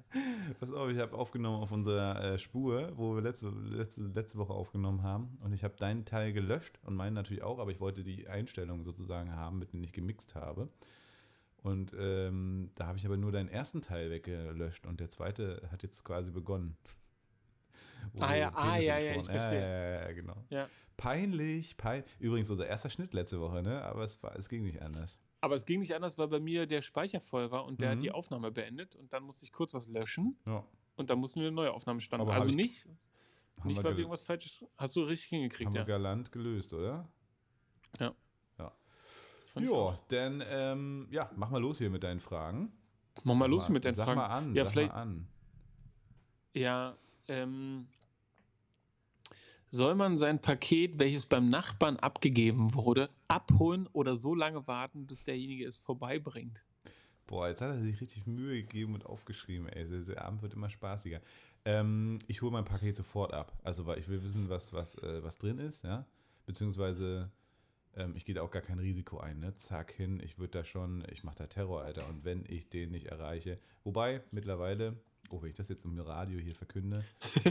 Pass auf, ich habe aufgenommen auf unserer äh, Spur, wo wir letzte, letzte, letzte Woche aufgenommen haben. Und ich habe deinen Teil gelöscht und meinen natürlich auch, aber ich wollte die Einstellungen sozusagen haben, mit denen ich gemixt habe. Und ähm, da habe ich aber nur deinen ersten Teil weggelöscht und der zweite hat jetzt quasi begonnen. ah ja, ah, ja, ja, ich verstehe. Ja, ja, ja, genau. Ja. Peinlich, peinlich. Übrigens unser erster Schnitt letzte Woche, ne? Aber es, war, es ging nicht anders. Aber es ging nicht anders, weil bei mir der Speicher voll war und der Mhm. hat die Aufnahme beendet und dann musste ich kurz was löschen Ja. und dann mussten wir eine neue Aufnahme starten. Also ich- nicht, nicht wir, weil gel- irgendwas Falsches. Hast du richtig hingekriegt, haben wir ja. galant gelöst, oder? Ich Ja, auch. dann ähm, ja, mach mal los hier mit deinen Fragen. Mach mal Sag los mit deinen sag Fragen. mal an, Ja, sag vielleicht- mal an. Ja, ähm, soll man sein Paket, welches beim Nachbarn abgegeben wurde, abholen oder so lange warten, bis derjenige es vorbeibringt? Boah, jetzt hat er sich richtig Mühe gegeben und aufgeschrieben, ey. Der, Abend wird immer spaßiger. Ähm, ich hole mein Paket sofort ab. Also, weil ich will wissen, was, was, äh, was drin ist, ja. Beziehungsweise, ähm, ich gehe da auch gar kein Risiko ein, ne? Zack hin, ich würde da schon, ich mache da Terror, Alter. Und wenn ich den nicht erreiche, wobei mittlerweile, oh, wenn ich das jetzt im Radio hier verkünde,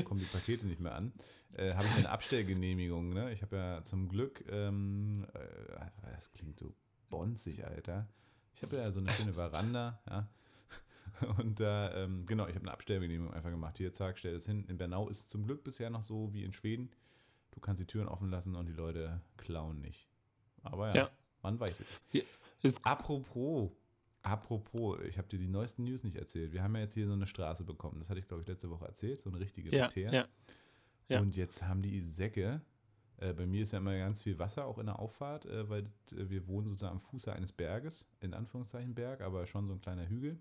kommen die Pakete nicht mehr an, äh, habe ich eine Abstellgenehmigung, ne? Ich habe ja zum Glück, ähm, äh, das klingt so bonzig, Alter. Ich habe ja so eine schöne Veranda, ja. Und da, ähm, genau, ich habe eine Abstellgenehmigung einfach gemacht. Hier, zack, stell das hin. In Bernau ist es zum Glück bisher noch so wie in Schweden. Du kannst die Türen offen lassen und die Leute klauen nicht. Aber ja, Ja. man weiß es nicht. Ist, Apropos, apropos, ich habe dir die neuesten News nicht erzählt. Wir haben ja jetzt hier so eine Straße bekommen. Das hatte ich, glaube ich, letzte Woche erzählt. So eine richtige ja, ja, ja. Und jetzt haben die Säcke. Äh, bei mir ist ja immer ganz viel Wasser auch in der Auffahrt, äh, weil äh, wir wohnen sozusagen am Fuße eines Berges, in Anführungszeichen Berg, aber schon so ein kleiner Hügel.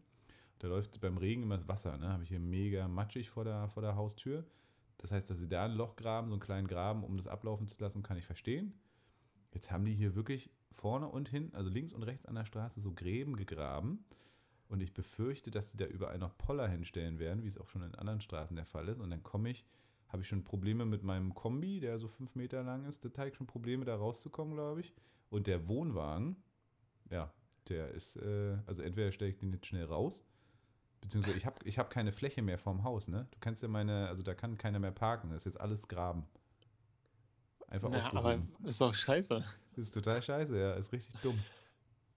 Da läuft beim Regen immer das Wasser. Ne? Habe ich hier mega matschig vor der, vor der Haustür. Das heißt, dass sie da ein Loch graben, so einen kleinen Graben, um das ablaufen zu lassen, kann ich verstehen. Jetzt haben die hier wirklich vorne und hinten, also links und rechts an der Straße, so Gräben gegraben. Und ich befürchte, dass sie da überall noch Poller hinstellen werden, wie es auch schon in anderen Straßen der Fall ist. Und dann komme ich, habe ich schon Probleme mit meinem Kombi, der so fünf Meter lang ist. Da ich schon Probleme, da rauszukommen, glaube ich. Und der Wohnwagen, ja, der ist, äh, also entweder stelle ich den jetzt schnell raus, beziehungsweise ich habe ich hab keine Fläche mehr vorm Haus, ne? Du kannst ja meine, also da kann keiner mehr parken, das ist jetzt alles Graben. Einfach Na, aber ausgehoben. ist doch scheiße. Das ist total scheiße, ja, ist richtig dumm.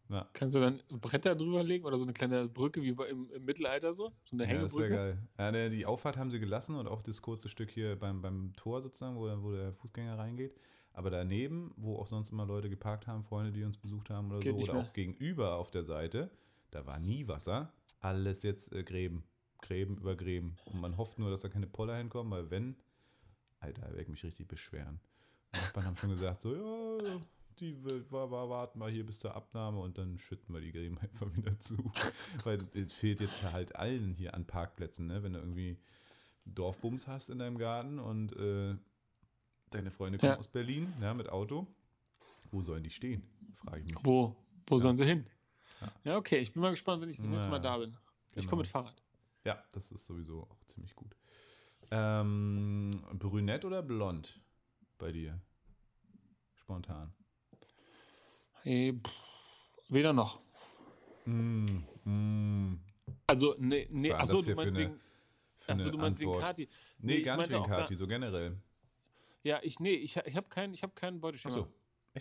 Ja. Kannst du dann Bretter drüber legen oder so eine kleine Brücke wie im, im Mittelalter so? So eine Ja, das wäre Hängebrücke? geil. Ja, ne, die Auffahrt haben sie gelassen und auch das kurze Stück hier beim, beim Tor sozusagen, wo, wo der Fußgänger reingeht. Aber daneben, wo auch sonst immer Leute geparkt haben, Freunde, die uns besucht haben oder Geht so, oder mehr. auch gegenüber auf der Seite, da war nie Wasser. Alles jetzt äh, Gräben. Gräben über Gräben. Und man hofft nur, dass da keine Poller hinkommen, weil wenn, Alter, werde ich mich richtig beschweren. Nachbarn haben schon gesagt, so, ja, die warten mal hier bis zur Abnahme und dann schütten wir die Gräben einfach wieder zu. Weil es fehlt jetzt halt allen hier an Parkplätzen, ne? Wenn du irgendwie Dorfbums hast in deinem Garten und äh, deine Freunde kommen Ja. aus Berlin, ja, mit Auto. Wo sollen die stehen? Frage ich mich. Wo, wo Ja. sollen sie hin? Ja. Ja. okay. Ich bin mal gespannt, wenn ich das nächste Mal da bin. Ich genau. komme mit Fahrrad. Ja, das ist sowieso auch ziemlich gut. Ähm, brünett oder blond bei dir? Spontan. Hey, pff, weder noch. Mm, mm. Also, nee, nee, achso, du meinst wegen, achso, du meinst wegen. Kati. Nee, ich gar nicht wegen Kati, so generell. Ja, ich, nee, ich, ich habe keinen ich hab keinen Beuteschema. Achso?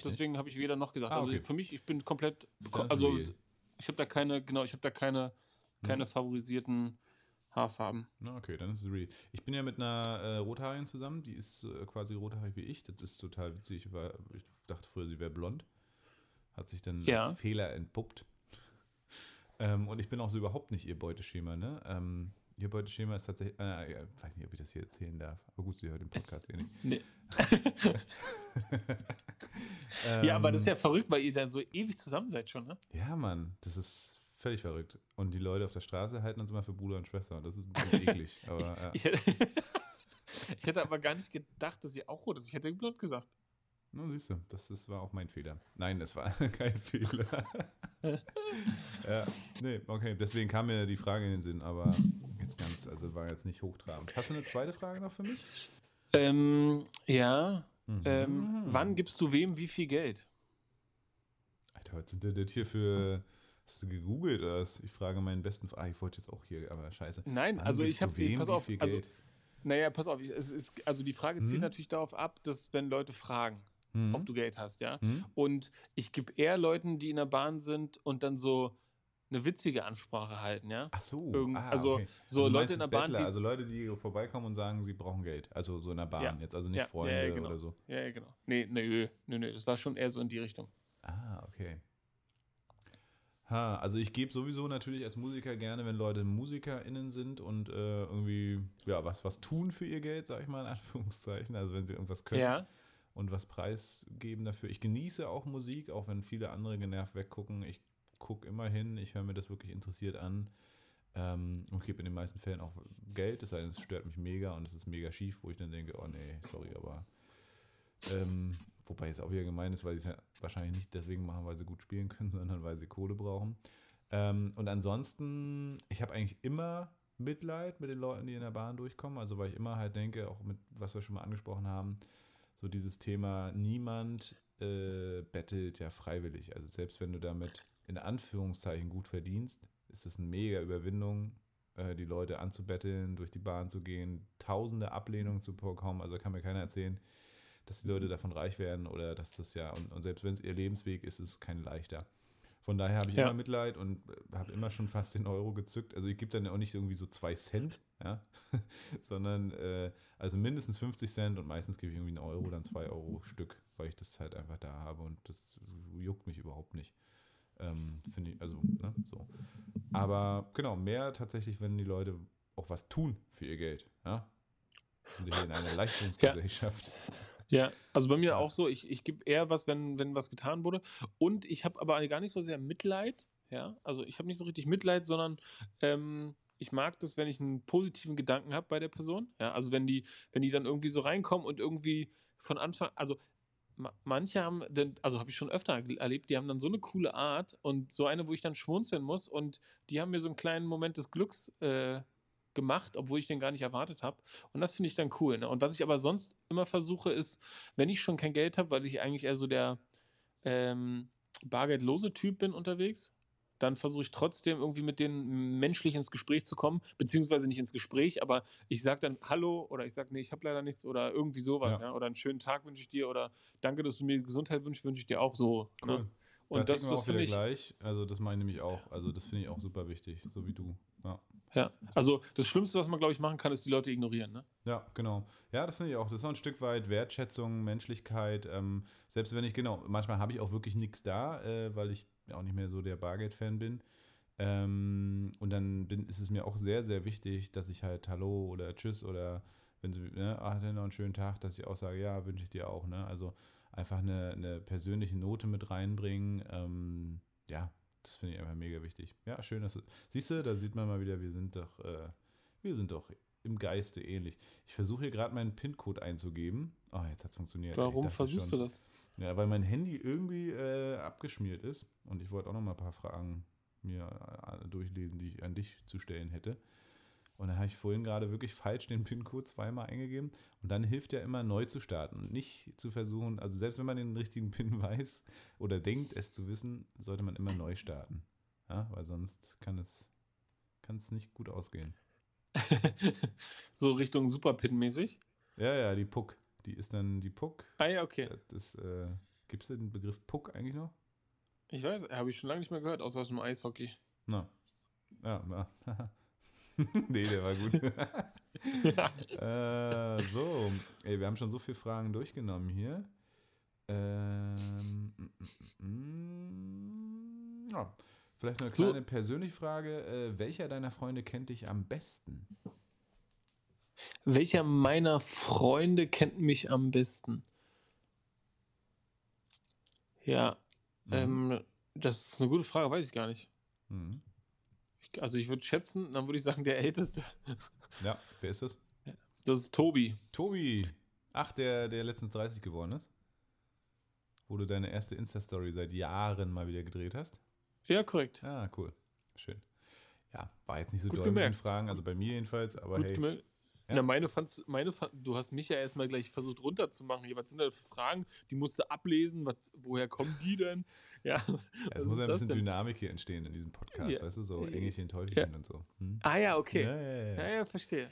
Deswegen habe ich weder noch gesagt. Ah, Also okay. für mich, ich bin komplett, also ich habe da keine, genau, ich habe da keine, keine Hm. favorisierten Haarfarben. Na, okay, dann ist es real. Ich bin ja mit einer äh, Rothaarigen zusammen, die ist äh, quasi rothaarig wie ich. Das ist total witzig. Ich, war, ich dachte früher, sie wäre blond. Hat sich dann Ja. als Fehler entpuppt. ähm, und ich bin auch so überhaupt nicht ihr Beuteschema, ne? Ähm, ihr Beuteschema ist tatsächlich, äh, ja, weiß nicht, ob ich das hier erzählen darf. Aber gut, sie hört den Podcast eh nicht. Nee. Ähm, ja, aber das ist ja verrückt, weil ihr dann so ewig zusammen seid schon, ne? Ja, Mann, das ist völlig verrückt. Und die Leute auf der Straße halten uns immer für Bruder und Schwester. Und das ist ein bisschen eklig. Aber, ja. Ich hätte, ich hätte aber gar nicht gedacht, dass ihr auch rot ist. Ich hätte blond gesagt. Na, siehst du, das, das war auch mein Fehler. Nein, das war kein Fehler. ja, nee, okay, deswegen kam mir die Frage in den Sinn, aber jetzt ganz, also war jetzt nicht hochtrabend. Hast du eine zweite Frage noch für mich? Ähm, ja. Mhm. Ähm, wann gibst du wem wie viel Geld? Alter, was sind denn das hier für Hast du gegoogelt was? Ich frage meinen besten. Ah, ich wollte jetzt auch hier, aber scheiße. Nein, Wann also ich habe. Pass auf, viel also, Geld? naja, pass auf. Es ist, also die Frage zielt Hm? natürlich darauf ab, dass wenn Leute fragen, Hm? ob du Geld hast, ja. Hm? Und ich gebe eher Leuten, die in der Bahn sind und dann so eine witzige Ansprache halten, ja. Ach so. Irgend- ah, also okay. so also Leute in der Bahn, Bettler, die- also Leute, die vorbeikommen und sagen, sie brauchen Geld. Also so in der Bahn Ja. jetzt, also nicht Ja, Freunde ja, genau. oder so. Ja, ja, genau. Nee, nee, nee, nee, das war schon eher so in die Richtung. Ah, okay. Ha, also ich gebe sowieso natürlich als Musiker gerne, wenn Leute MusikerInnen sind und äh, irgendwie ja was, was tun für ihr Geld, sag ich mal in Anführungszeichen. Also wenn sie irgendwas können Ja. und was preisgeben dafür. Ich genieße auch Musik, auch wenn viele andere genervt weggucken. Ich gucke immer hin, ich höre mir das wirklich interessiert an ähm, und gebe in den meisten Fällen auch Geld, es sei denn, es stört mich mega und es ist mega schief, wo ich dann denke, oh nee, sorry, aber ähm, wobei es auch wieder gemein ist, weil sie es ja wahrscheinlich nicht deswegen machen, weil sie gut spielen können, sondern weil sie Kohle brauchen. Ähm, und ansonsten, ich habe eigentlich immer Mitleid mit den Leuten, die in der Bahn durchkommen. Also weil ich immer halt denke, auch mit, was wir schon mal angesprochen haben, so dieses Thema, niemand äh, bettelt ja freiwillig. Also selbst wenn du damit in Anführungszeichen gut verdienst, ist es eine mega Überwindung, äh, die Leute anzubetteln, durch die Bahn zu gehen, tausende Ablehnungen zu bekommen. Also kann mir keiner erzählen, dass die Leute davon reich werden oder dass das ja, und, und selbst wenn es ihr Lebensweg ist, ist es kein leichter. Von daher habe ich Ja. immer Mitleid und habe immer schon fast den Euro gezückt. Also ich gebe dann auch nicht irgendwie so zwei Cent, ja, sondern äh, also mindestens 50 Cent und meistens gebe ich irgendwie einen Euro, dann zwei Euro Stück, weil ich das halt einfach da habe und das juckt mich überhaupt nicht. Ähm, Finde ich, also, ne, so. Aber genau, mehr tatsächlich, wenn die Leute auch was tun für ihr Geld, ja. Wir sind hier in einer Leistungsgesellschaft. Ja, also bei mir Ja. auch so, ich, ich gebe eher was, wenn, wenn was getan wurde. Und ich habe aber gar nicht so sehr Mitleid, ja. Also ich habe nicht so richtig Mitleid, sondern ähm, ich mag das, wenn ich einen positiven Gedanken habe bei der Person. Ja, also wenn die, wenn die dann irgendwie so reinkommen und irgendwie von Anfang, also ma- manche haben, denn, also habe ich schon öfter erlebt, die haben dann so eine coole Art und so eine, wo ich dann schmunzeln muss und die haben mir so einen kleinen Moment des Glücks äh, gemacht, obwohl ich den gar nicht erwartet habe. Und das finde ich dann cool. Ne? Und was ich aber sonst immer versuche, ist, wenn ich schon kein Geld habe, weil ich eigentlich eher so der ähm, bargeldlose Typ bin unterwegs, dann versuche ich trotzdem irgendwie mit denen menschlich ins Gespräch zu kommen, beziehungsweise nicht ins Gespräch, aber ich sage dann Hallo oder ich sage, nee, ich habe leider nichts oder irgendwie sowas, Ja. ja. Oder einen schönen Tag wünsche ich dir oder danke, dass du mir Gesundheit wünschst, wünsche ich dir auch so. Cool. Ne? da Und das, wir das wieder finde ich. gleich. Also das meine ich nämlich auch. Also das finde ich auch super wichtig, so wie du. Ja. Ja, also das Schlimmste, was man, glaube ich, machen kann, ist die Leute ignorieren. Ne? Ja, genau. Ja, das finde ich auch. Das ist auch ein Stück weit Wertschätzung, Menschlichkeit. Ähm, selbst wenn ich, genau, manchmal habe ich auch wirklich nichts da, äh, weil ich auch nicht mehr so der Bargeld-Fan bin. Ähm, und dann bin, ist es mir auch sehr, sehr wichtig, dass ich halt Hallo oder Tschüss oder wenn sie, ne, ah, hatte noch einen schönen Tag, dass ich auch sage, ja, wünsche ich dir auch. Ne? Also einfach eine, eine persönliche Note mit reinbringen. Ähm, ja, das finde ich einfach mega wichtig. Ja, schön, dass du, siehst du, da sieht man mal wieder, wir sind doch, äh, wir sind doch im Geiste ähnlich. Ich versuche hier gerade meinen PIN-Code einzugeben. Oh, jetzt hat es funktioniert. Warum versuchst schon- du das? Ja, weil mein Handy irgendwie äh, abgeschmiert ist und ich wollte auch noch mal ein paar Fragen mir äh, durchlesen, die ich an dich zu stellen hätte. Und dann habe ich vorhin gerade wirklich falsch den PIN-Code zweimal eingegeben. Und dann hilft ja immer neu zu starten und nicht zu versuchen, also selbst wenn man den richtigen PIN weiß oder denkt, es zu wissen, sollte man immer neu starten. Ja, weil sonst kann es, kann es nicht gut ausgehen. so Richtung Superpin-mäßig? Ja, ja, die Puck. Die ist dann die Puck. Ah ja, okay. Das, äh, Gibt es den Begriff Puck eigentlich noch? Ich weiß, habe ich schon lange nicht mehr gehört, außer aus dem Eishockey. Na. Ja, na. nee, der war gut. äh, so, ey, wir haben schon so viele Fragen durchgenommen hier. Ähm, mm, mm, mm, ja. Vielleicht noch eine So. kleine persönliche Frage. Äh, welcher deiner Freunde kennt dich am besten? Welcher meiner Freunde kennt mich am besten? Ja, Mhm. ähm, das ist eine gute Frage, weiß ich gar nicht. Mhm. Also ich würde schätzen, dann würde ich sagen, der Älteste. Ja, wer ist das? Das ist Tobi. Tobi. Ach, der, der letztens 30 geworden ist. Wo du deine erste Insta-Story seit Jahren mal wieder gedreht hast. Ja, korrekt. Ah, cool. Schön. Ja, war jetzt nicht so Gut doll mit den gemerkt. Fragen, also bei mir jedenfalls, aber Gut hey. gemerkt. Ja. Na, meine fand's, meine fand, du hast mich ja erstmal gleich versucht runterzumachen. Hier, was sind für Fragen? Die musst du ablesen. Was, woher kommen die denn? Ja. ja es muss ein bisschen denn? Dynamik hier entstehen in diesem Podcast, ja. weißt du, so Engelchen, Teufelchen ja. und so. Hm? Ah ja, okay. Ja, ja, ja. verstehe.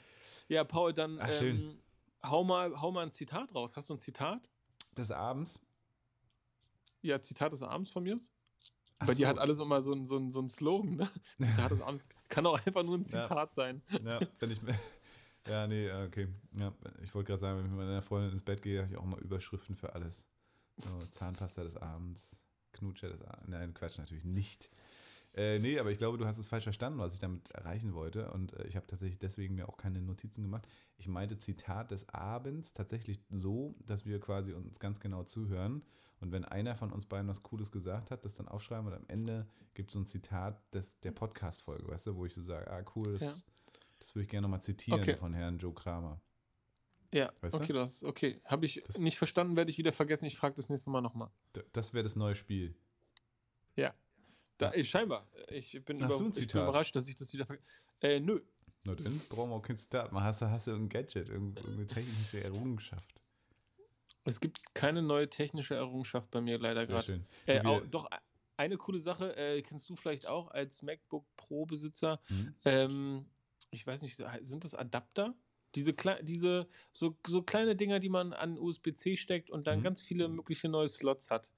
Ja, Paul, dann Ach, ähm, hau, mal, hau mal ein Zitat raus. Hast du ein Zitat? Des Abends? Ja, Zitat des Abends von mir. Bei so. dir hat alles immer so ein, so ein, so ein Slogan, ne? Zitat des Abends kann auch einfach nur ein Zitat sein. Ja, wenn ich Ja, nee, okay. Ja, ich wollte gerade sagen, wenn ich mit meiner Freundin ins Bett gehe, habe ich auch immer Überschriften für alles. So, Zahnpasta des Abends, Knutscher des Abends. Nein, Quatsch, natürlich nicht. Äh, nee, aber ich glaube, du hast es falsch verstanden, was ich damit erreichen wollte. Und äh, ich habe tatsächlich deswegen mir auch keine Notizen gemacht. Ich meinte Zitat des Abends tatsächlich so, dass wir quasi uns ganz genau zuhören. Und wenn einer von uns beiden was Cooles gesagt hat, das dann aufschreiben und am Ende gibt es so ein Zitat des, der Podcast-Folge, weißt du, wo ich so sage, ah, cool, das, ja. das würde ich gerne nochmal zitieren okay. von Herrn Joe Kramer. Ja, weißt okay, du? das okay. Habe ich das, nicht verstanden, werde ich wieder vergessen. Ich frage das nächste Mal nochmal. Das wäre das neue Spiel. Ja. Da, ja. scheinbar. Ich bin, Hast über, ich bin überrascht, dass ich das wieder vergesse. Äh, nö. Na dann brauchen wir auch kein Zitat. Man hast, hast du irgendein Gadget, irgendeine technische Errungenschaft. Es gibt keine neue technische Errungenschaft bei mir leider gerade. Äh, doch, eine coole Sache, äh, kennst du vielleicht auch als MacBook Pro-Besitzer. Mhm. Ähm, ich weiß nicht, sind das Adapter? Diese, diese so, so kleine Dinger, die man an USB-C steckt und dann mhm. ganz viele mögliche neue Slots hat.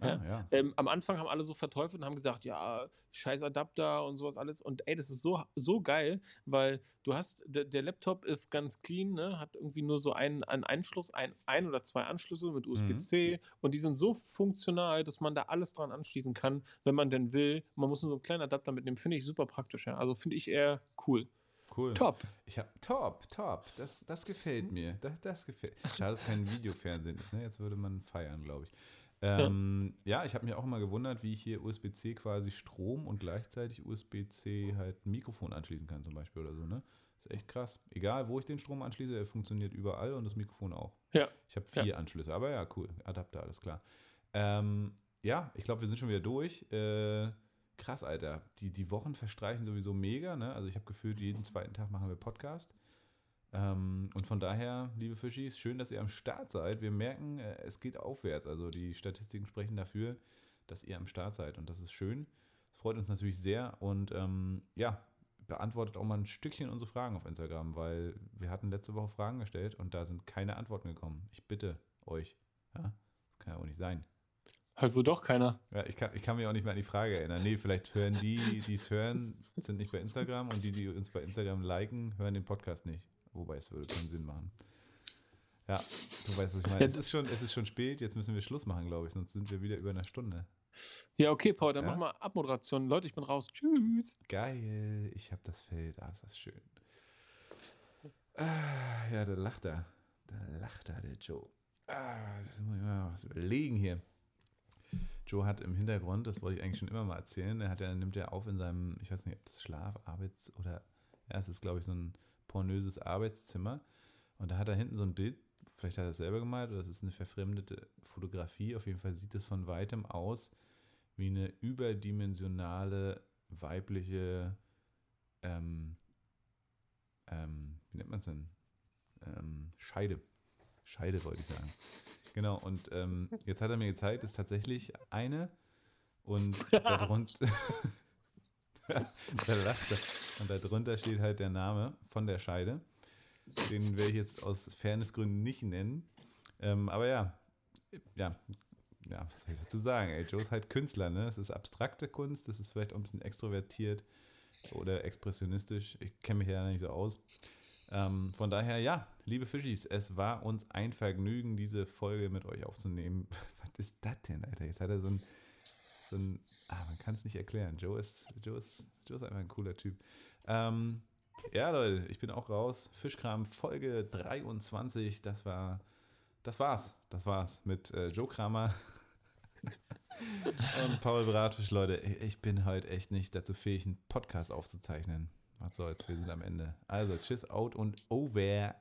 Ja, ja. Ähm, am Anfang haben alle so verteufelt und haben gesagt, ja, scheiß Adapter und sowas alles. Und ey, das ist so, so geil, weil du hast, der, Laptop ist ganz clean, ne? hat irgendwie nur so einen, einen Einschluss, ein, ein oder zwei Anschlüsse mit USB-C mhm. und die sind so funktional, dass man da alles dran anschließen kann, wenn man denn will. Man muss nur so einen kleinen Adapter mitnehmen. Finde ich super praktisch, ja. Also finde ich eher cool. Cool. Top. Ich hab, top, top. Das, das gefällt mir. Das, das gefällt. Schade, dass kein Videofernsehen ist. Ne? Jetzt würde man feiern, glaube ich. Ähm, ja. ja. ich habe mich auch immer gewundert, wie ich hier USB-C quasi Strom und gleichzeitig USB-C halt Mikrofon anschließen kann, zum Beispiel oder so, ne? ist echt krass. Egal, wo ich den Strom anschließe, er funktioniert überall und das Mikrofon auch. Ja. Ich habe vier ja. Anschlüsse, aber ja, cool. Adapter, alles klar. Ähm, ja, ich glaube, wir sind schon wieder durch. Äh, krass, Alter. Die, die Wochen verstreichen sowieso mega, ne? Also ich habe gefühlt, jeden zweiten Tag machen wir Podcast. Ähm, und von daher, liebe Fischis, schön, dass ihr am Start seid. Wir merken, äh, es geht aufwärts. Also die Statistiken sprechen dafür, dass ihr am Start seid. Und das ist schön. Das freut uns natürlich sehr. Und ähm, ja, beantwortet auch mal ein Stückchen unsere Fragen auf Instagram, weil wir hatten letzte Woche Fragen gestellt und da sind keine Antworten gekommen. Ich bitte euch. Ja, kann ja auch nicht sein. Halt wohl doch keiner. Ja, ich kann, ich kann mich auch nicht mehr an die Frage erinnern. Nee, vielleicht hören die, die es hören, sind nicht bei Instagram und die, die uns bei Instagram liken, hören den Podcast nicht. Wobei es würde keinen Sinn machen. Ja, du weißt, was ich meine. Es ist, schon, es ist schon spät, jetzt müssen wir Schluss machen, glaube ich, sonst sind wir wieder über eine Stunde. Ja, okay, Paul, dann ja? mach mal Abmoderation. Leute, ich bin raus. Tschüss. Geil, ich habe das Feld. Ah, ist das schön. Ah, ja, da lacht er. Da lacht er, der Joe. Ah, das muss ich mal was überlegen hier. Joe hat im Hintergrund, das wollte ich eigentlich schon immer mal erzählen, er hat ja, nimmt er auf in seinem, ich weiß nicht, ob das Schlaf, Arbeits- oder, ja, es ist, glaube ich, so ein pornöses Arbeitszimmer. Und da hat er hinten so ein Bild, vielleicht hat er es selber gemalt oder es ist eine verfremdete Fotografie. Auf jeden Fall sieht es von weitem aus wie eine überdimensionale weibliche, ähm, ähm, wie nennt man es denn? Ähm, Scheide. Scheide wollte ich sagen. Genau, und ähm, jetzt hat er mir gezeigt, ist tatsächlich eine und darunter. da lacht er. Und darunter steht halt der Name von der Scheide. Den werde ich jetzt aus Fairnessgründen nicht nennen. Ähm, aber ja, ja, ja, was soll ich dazu sagen? Ey, Joe ist halt Künstler, ne? Es ist abstrakte Kunst, das ist vielleicht auch ein bisschen extrovertiert oder expressionistisch. Ich kenne mich ja nicht so aus. Ähm, von daher, ja, liebe Fischis, es war uns ein Vergnügen, diese Folge mit euch aufzunehmen. Was ist das denn, Alter? Jetzt hat er so ein so ein, ah, man kann es nicht erklären. Joe ist, Joe, ist, Joe ist einfach ein cooler Typ. Ähm, ja, Leute, ich bin auch raus. Fischkram Folge 23. Das war, das war's. Das war's mit äh, Joe Kramer und Paul Bratfisch, Leute. Ich bin heute echt nicht dazu fähig, einen Podcast aufzuzeichnen. Was soll's, wir sind am Ende. Also, tschüss, out und over.